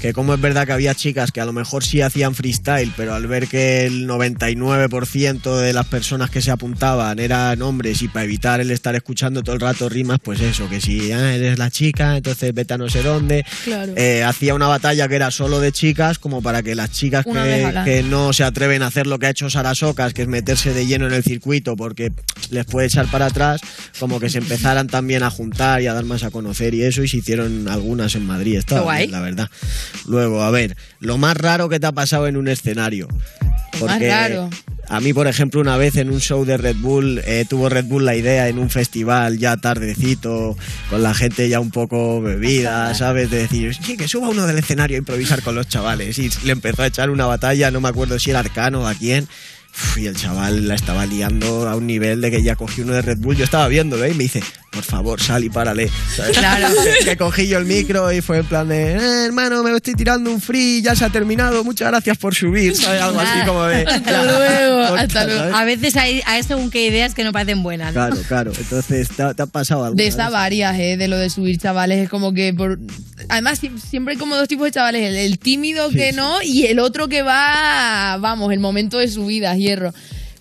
que como es verdad que había chicas que a lo mejor sí hacían freestyle, pero al ver que el 99% de las personas que se apuntaban eran hombres y para evitar el estar escuchando todo el rato rimas, pues eso, que si ah, eres la chica, entonces vete a no sé dónde, Claro. eh, hacía una batalla que era solo de chicas, como para que las chicas que, no se atreven a hacer lo que ha hecho Sara Socas, que es meterse de lleno en el circuito porque les puede echar para atrás, como que se empezaran también a juntar y a dar más a conocer y eso, y se hicieron algunas en Madrid, estaba Qué guay. bien, la verdad. Luego, a ver, lo más raro que te ha pasado en un escenario. Porque raro. a mí, por ejemplo, una vez en un show de Red Bull, eh, tuvo Red Bull la idea en un festival ya tardecito, con la gente ya un poco bebida, ¿sabes? De decir, sí, que suba uno del escenario a improvisar con los chavales. Y le empezó a echar una batalla, no me acuerdo si era Arcano o a quién. Uf, Y el chaval la estaba liando a un nivel de que ya cogió uno de Red Bull. Yo estaba viéndolo ¿eh? y me dice, por favor, sal y párale. ¿sabes? Claro. que cogí yo el micro y fue en plan de, "Eh, hermano, me estoy tirando un free, ya se ha terminado, muchas gracias por subir. ¿sabes? Algo así como de... Hasta luego, hasta luego. ¿sabes? A veces hay, hay según qué ideas que no parecen buenas. ¿no? Claro, claro. Entonces, ¿te ha, te ha pasado algo? De estas varias, ¿eh? De lo de subir chavales, es como que por... Además, sie- siempre hay como dos tipos de chavales, el, el tímido que no y el otro que va, vamos, el momento de subida, hierro.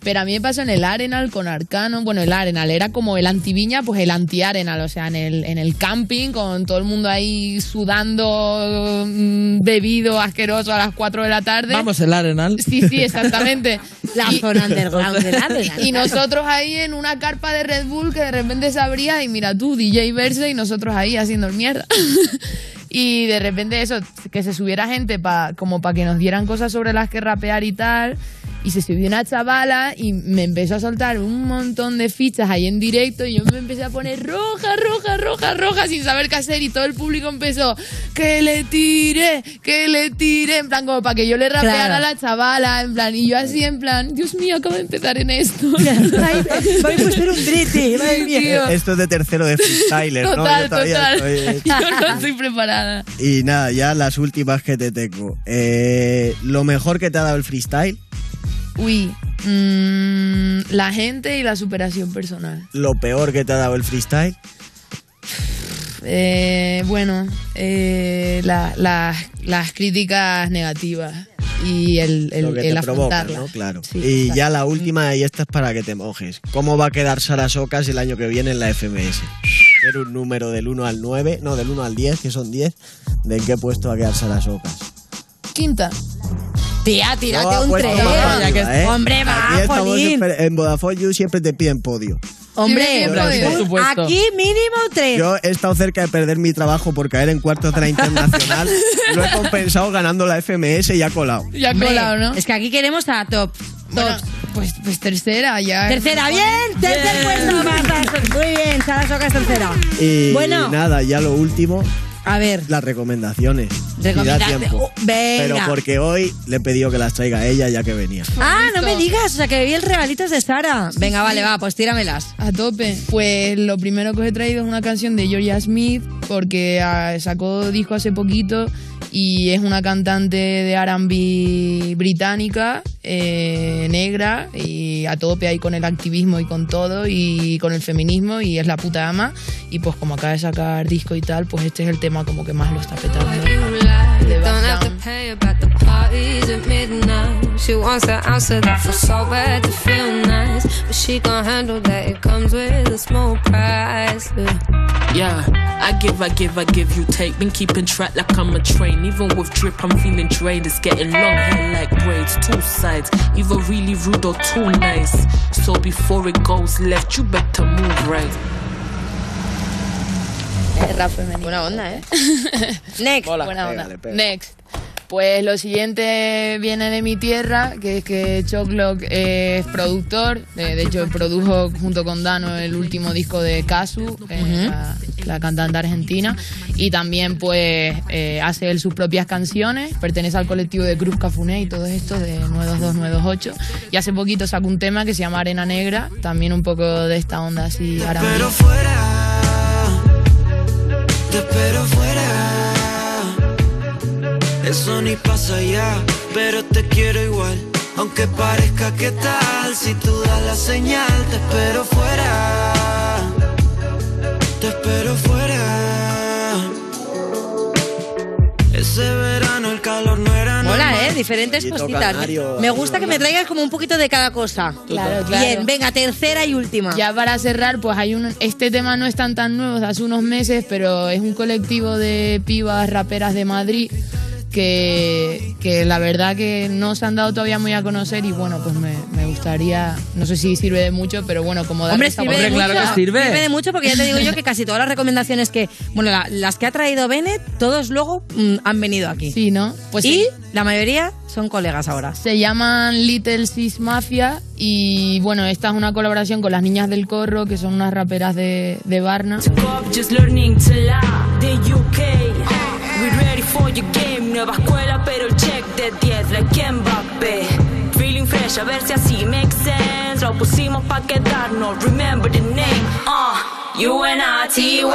Pero a mí me pasó en el Arenal con Arcano. Bueno, el Arenal era como el antiviña, pues el anti-Arenal. O sea, en el, en el camping, con todo el mundo ahí sudando, mm, bebido, asqueroso a las 4 de la tarde. Vamos, el Arenal. Sí, sí, exactamente. La zona underground del Arenal. Y nosotros ahí en una carpa de Red Bull que de repente se abría y mira tú, DJ Verse y nosotros ahí haciendo el mierda. y de repente eso, que se subiera gente pa, como para que nos dieran cosas sobre las que rapear y tal. Y se subió una chavala y me empezó a soltar un montón de fichas ahí en directo y yo me empecé a poner roja, roja, roja, roja sin saber qué hacer y todo el público empezó que le tire, que le tire, en plan como para que yo le rapeara Claro. a la chavala, en plan, y yo así en plan, Dios mío, acabo de empezar en esto. Voy a hacer un triti, madre mía. Tío. Esto es de tercero de freestyler, ¿no? Total, Yo todavía total. estoy- Yo no estoy preparada. Y nada, ya las últimas que te tengo. Eh, lo mejor que te ha dado el freestyle, Uy, mm, la gente y la superación personal. lo peor que te ha dado el freestyle. Eh, bueno, eh, la- las- las críticas negativas y el, el, lo que el te provoca. ¿no? Claro. Sí, y exacto. ya la última, y esta es para que te mojes. ¿Cómo va a quedar Sara Socas el año que viene en la FMS? Era un número del 1 al 9, no, del 1 al 10, que son 10. ¿De qué puesto va a quedar Sara Socas? Quinta. Tía, tírate No, un pues, arriba, ¿eh? Hombre, va, súper- en Vodafone You siempre te piden podio. Hombre, Siempre, por supuesto. aquí mínimo tres. Yo he estado cerca de perder mi trabajo por caer en cuartos de la internacional. Lo he compensado ganando la FMS y ha colado. Ya colado, ¿no? Es que aquí queremos a top. Bueno, pues, pues tercera ya. Tercera, bien. Tercer puesto. Muy bien, Sara Socas tercera. Y Bueno. nada, ya lo último, A ver, las recomendaciones. Si da recomendación. tiempo. Uh, venga. Pero porque hoy le he pedido que las traiga a ella ya que venía. Ah, no me digas, o sea que vi el regalitos de Sara. Venga, vale, va, pues tíramelas. A tope. Pues lo primero que os he traído es una canción de Georgia Smith, porque ah, sacó disco hace poquito y es una cantante de RB británica, eh, negra, y a tope ahí con el activismo y con todo, y con el feminismo, y es la puta ama. Y pues como acaba de sacar disco y tal, pues este es el tema como que más lo está petando. De Don't have to Bad pay about the parties at midnight. She wants an ounce of that for so bad to feel nice. But she gon' handle that. It comes with a small price. Yeah. Yeah, I give, I give, I give, you take. Been keeping track like I'm a train. Even with drip, I'm feeling drained. It's getting long hair like braids, two sides. Either really rude or too nice. So before it goes left, you better move right. Es rap femenino. Buena onda, ¿eh? Next. Buena onda. Pégale, pégale. Next. Pues lo siguiente viene de mi tierra, que es que Choclock es productor. De, de hecho, produjo junto con Dano el último disco de Casu, es la, la cantante argentina. Y también, pues, eh, hace él sus propias canciones. Pertenece al colectivo de Cruz Cafuné y todo esto de 922, 928. Y hace poquito sacó un tema que se llama Arena Negra. También un poco de esta onda así. Pero fuera, te espero fuera. Eso ni pasa ya, pero te quiero igual. Aunque parezca que tal, si tú das la señal, te espero fuera. te espero fuera. Ese verano el calor no era Mola. ¿eh? Diferentes cositas. canario, Me gusta que me traigas como un poquito de cada cosa. Claro, claro. Bien, venga, tercera y última. Ya para cerrar, pues hay un. Este tema no es tan tan nuevo, hace unos meses, pero es un colectivo de pibas raperas de Madrid que, que la verdad que no se han dado todavía muy a conocer y bueno, pues me, me gustaría. No sé si sirve de mucho, pero bueno, como Hombre, esta sirve de, mucho, oportunidad. sirve de mucho porque ya te digo yo que casi todas las recomendaciones que, bueno, la- las que ha traído Bennett, todos luego mm, han venido aquí. Sí, ¿no? Pues y sí. la mayoría son colegas ahora. Se llaman Little Sis Mafia y bueno, esta es una colaboración con las niñas del corro, que son unas raperas de, de Varna. Nueva escuela, pero el check de 10, like Mbappé. Feeling fresh, a ver si así makes sense. Lo pusimos pa' quedarnos, remember the name. Uh, U-N-I-T-Y.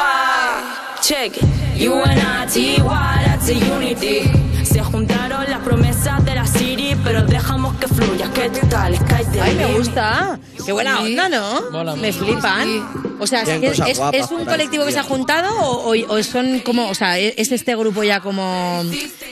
Check it. U-N-I-T-Y, that's a unity. Se juntaron las promesas de la city, pero dejamos que fluya. ¿Qué tal? Sky the Ay, me gusta. Qué buena onda, ¿no? Mola me flipan. O sea, ¿es, cosas es- guapas es un colectivo que se ha juntado o, o- o son como, o sea, es este grupo ya como,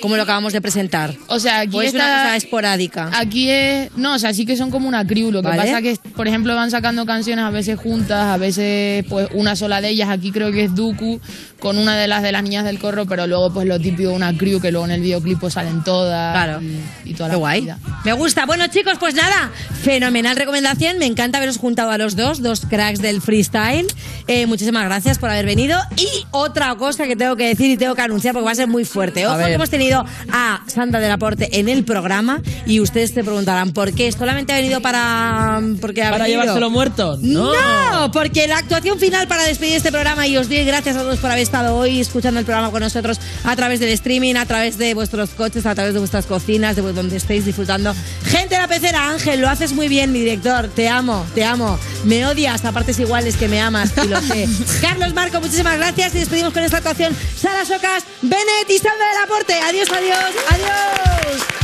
como lo acabamos de presentar? O sea, aquí ¿O es una cosa esporádica? Aquí es. No, o sea, sí que son como una crew. Lo que Vale. pasa que, por ejemplo, van sacando canciones a veces juntas, a veces, pues, una sola de ellas. Aquí creo que es Duku con una de las de las niñas del corro, pero luego, pues, lo típico, una crew que luego en el videoclip pues, salen todas. Claro. Y, y toda Qué la guay. Me gusta. Bueno, chicos, pues nada, fenomenal recomendación. Me encanta haberos juntado a los dos, dos cracks del freestyle. Eh, muchísimas gracias por haber venido. Y otra cosa que tengo que decir y tengo que anunciar porque va a ser muy fuerte. Ojo que hemos tenido a Sandra del Aporte en el programa y ustedes te preguntarán por qué. ¿Solamente ha venido para porque ha ¿Para venido? llevárselo muerto? No. No. porque la actuación final para despedir este programa y os doy gracias a todos por haber estado hoy escuchando el programa con nosotros a través del streaming, a través de vuestros coches, a través de vuestras cocinas, de donde estéis disfrutando. Gente de la pecera, Ángel, lo haces muy bien, mi director. Te amo, te amo. Me odias a partes iguales que me y lo sé. Carlos Marco, muchísimas gracias y despedimos con esta actuación. Sara Socas, Benet y Sandra del Aporte. Adiós, adiós, adiós.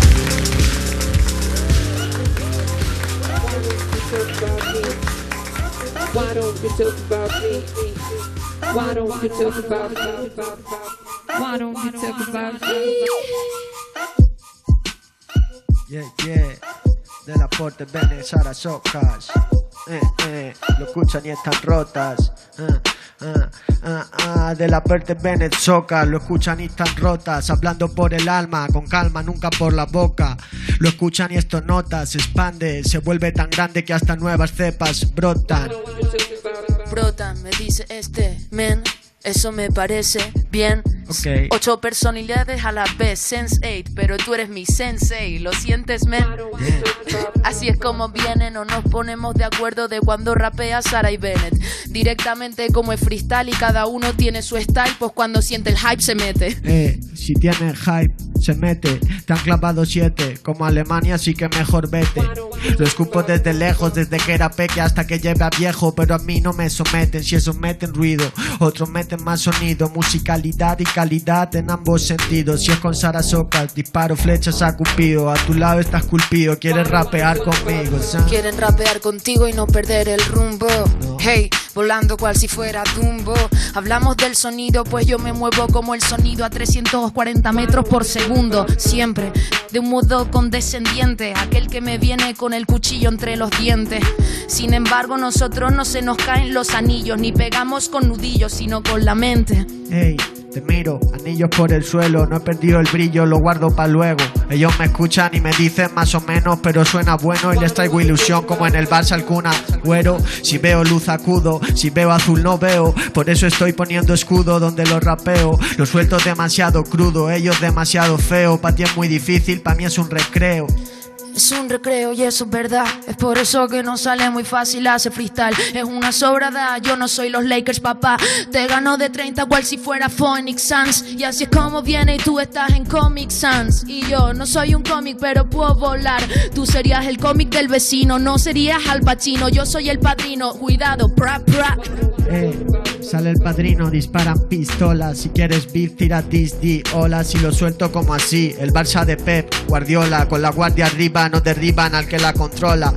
Yeah, yeah. Del aporte Bene Sara Socas. Eh, eh, lo escuchan y están rotas. Ah, ah, del aporte Bennett Socas, lo escuchan y están rotas. Hablando por el alma, con calma, nunca por la boca. Lo escuchan y esto nota, se expande, se vuelve tan grande que hasta nuevas cepas brotan. Brotan, me dice este men. Eso me parece bien. Ocho personalidades a la vez, Sense 8, pero tú eres mi sensei, ¿lo sientes, men? Así es como vienen o nos ponemos de acuerdo de cuando rapea Sara y Bennett. Directamente como es freestyle y cada uno tiene su style, pues cuando siente el hype se mete. Eh, si tiene hype, se mete. Te han clavado siete, como Alemania, así que mejor vete. Lo escupo desde lejos, desde que era peque hasta que lleve a viejo, pero a mí no me someten. Si eso meten ruido, otros meten más sonido, musicalidad y calidad en ambos sentidos. Si es con Sara Socas, disparo flechas a Cupido. A tu lado estás culpido, quieres rapear conmigo, ¿sabes? Quieren rapear contigo y no perder el rumbo. Hey, volando cual si fuera Dumbo. Hablamos del sonido, pues yo me muevo como el sonido a 340 metros por segundo. Siempre de un modo condescendiente, aquel que me viene con el cuchillo entre los dientes. Sin embargo, nosotros no se nos caen los anillos, ni pegamos con nudillos, sino con la mente. Hey, te miro, anillos por el suelo, no he perdido el brillo, lo guardo para luego. Ellos me escuchan y me dicen más o menos, pero suena bueno y les traigo ilusión como en el Barça al Kun Agüero. Si veo luz acudo, si veo azul no veo, por eso estoy poniendo escudo donde lo rapeo. Lo suelto demasiado crudo, ellos demasiado feo, para ti es muy difícil, para mí es un recreo. Es un recreo y eso es verdad. Es por eso que no sale muy fácil hacer freestyle. Es una sobrada. Yo no soy los Lakers, papá. Te gano de 30 cual si fuera Phoenix Suns. Y así es como viene y tú estás en Comic Sans. Y yo no soy un cómic, pero puedo volar. Tú serías el cómic del vecino, no serías Al Pacino. Yo soy el padrino. Cuidado, pra, pra. Sale el padrino, disparan pistolas. Si quieres beef, tira dis, di, hola. Si lo suelto como así, el Barça de Pep, Guardiola, con la guardia arriba, no derriban al que la controla.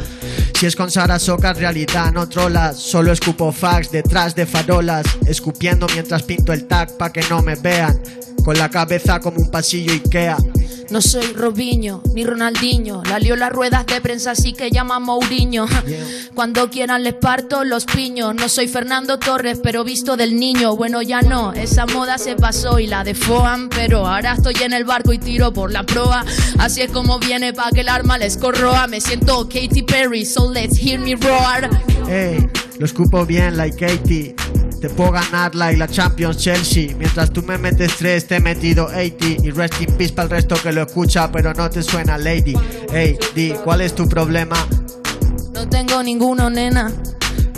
Si es con Sara Soca, realidad no trolas. Solo escupo fax detrás de farolas. Escupiendo mientras pinto el tag pa' que no me vean. Con la cabeza como un pasillo Ikea. No soy Robinho ni Ronaldinho. La lío las ruedas de prensa, así que llama Mourinho. Cuando quieran les parto los piños. No soy Fernando Torres, pero visto del niño. Bueno, ya no, esa moda se pasó y la de Foam. Pero ahora estoy en el barco y tiro por la proa. Así es como viene pa' que el arma les corroa. Me siento Katy Perry, so let's hear me roar. Ey, lo escupo bien, like Katy. Te puedo ganar like la Champions Chelsea. Mientras tú me metes tres, te he metido 80. Y rest in peace para el resto que lo escucha, pero no te suena, lady. Ey, di, ¿cuál es tu problema? No tengo ninguno, nena.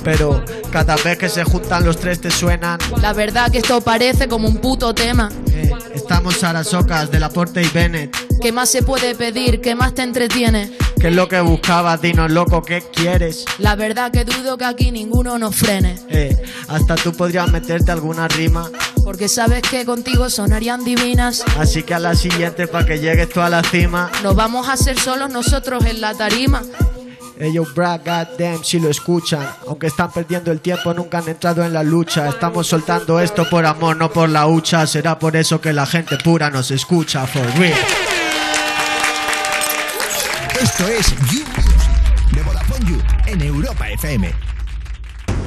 Pero cada vez que se juntan los tres te suenan. La verdad que esto parece como un puto tema. Eh, estamos Sarasocas de Laporte y Bennett. ¿Qué más se puede pedir? ¿Qué más te entretiene? ¿Qué es lo que buscabas? Dinos loco, ¿qué quieres? La verdad que dudo que aquí ninguno nos frene. Eh, hasta tú podrías meterte alguna rima. Porque sabes que contigo sonarían divinas. Así que a la siguiente, para que llegues tú a la cima. Nos vamos a hacer solos nosotros en la tarima. Ellos, brag, goddamn, si lo escuchan. Aunque están perdiendo el tiempo, nunca han entrado en la lucha. Estamos soltando esto por amor, no por la hucha. Será por eso que la gente pura nos escucha, for real. Esto es You de Vodafone You en Europa FM.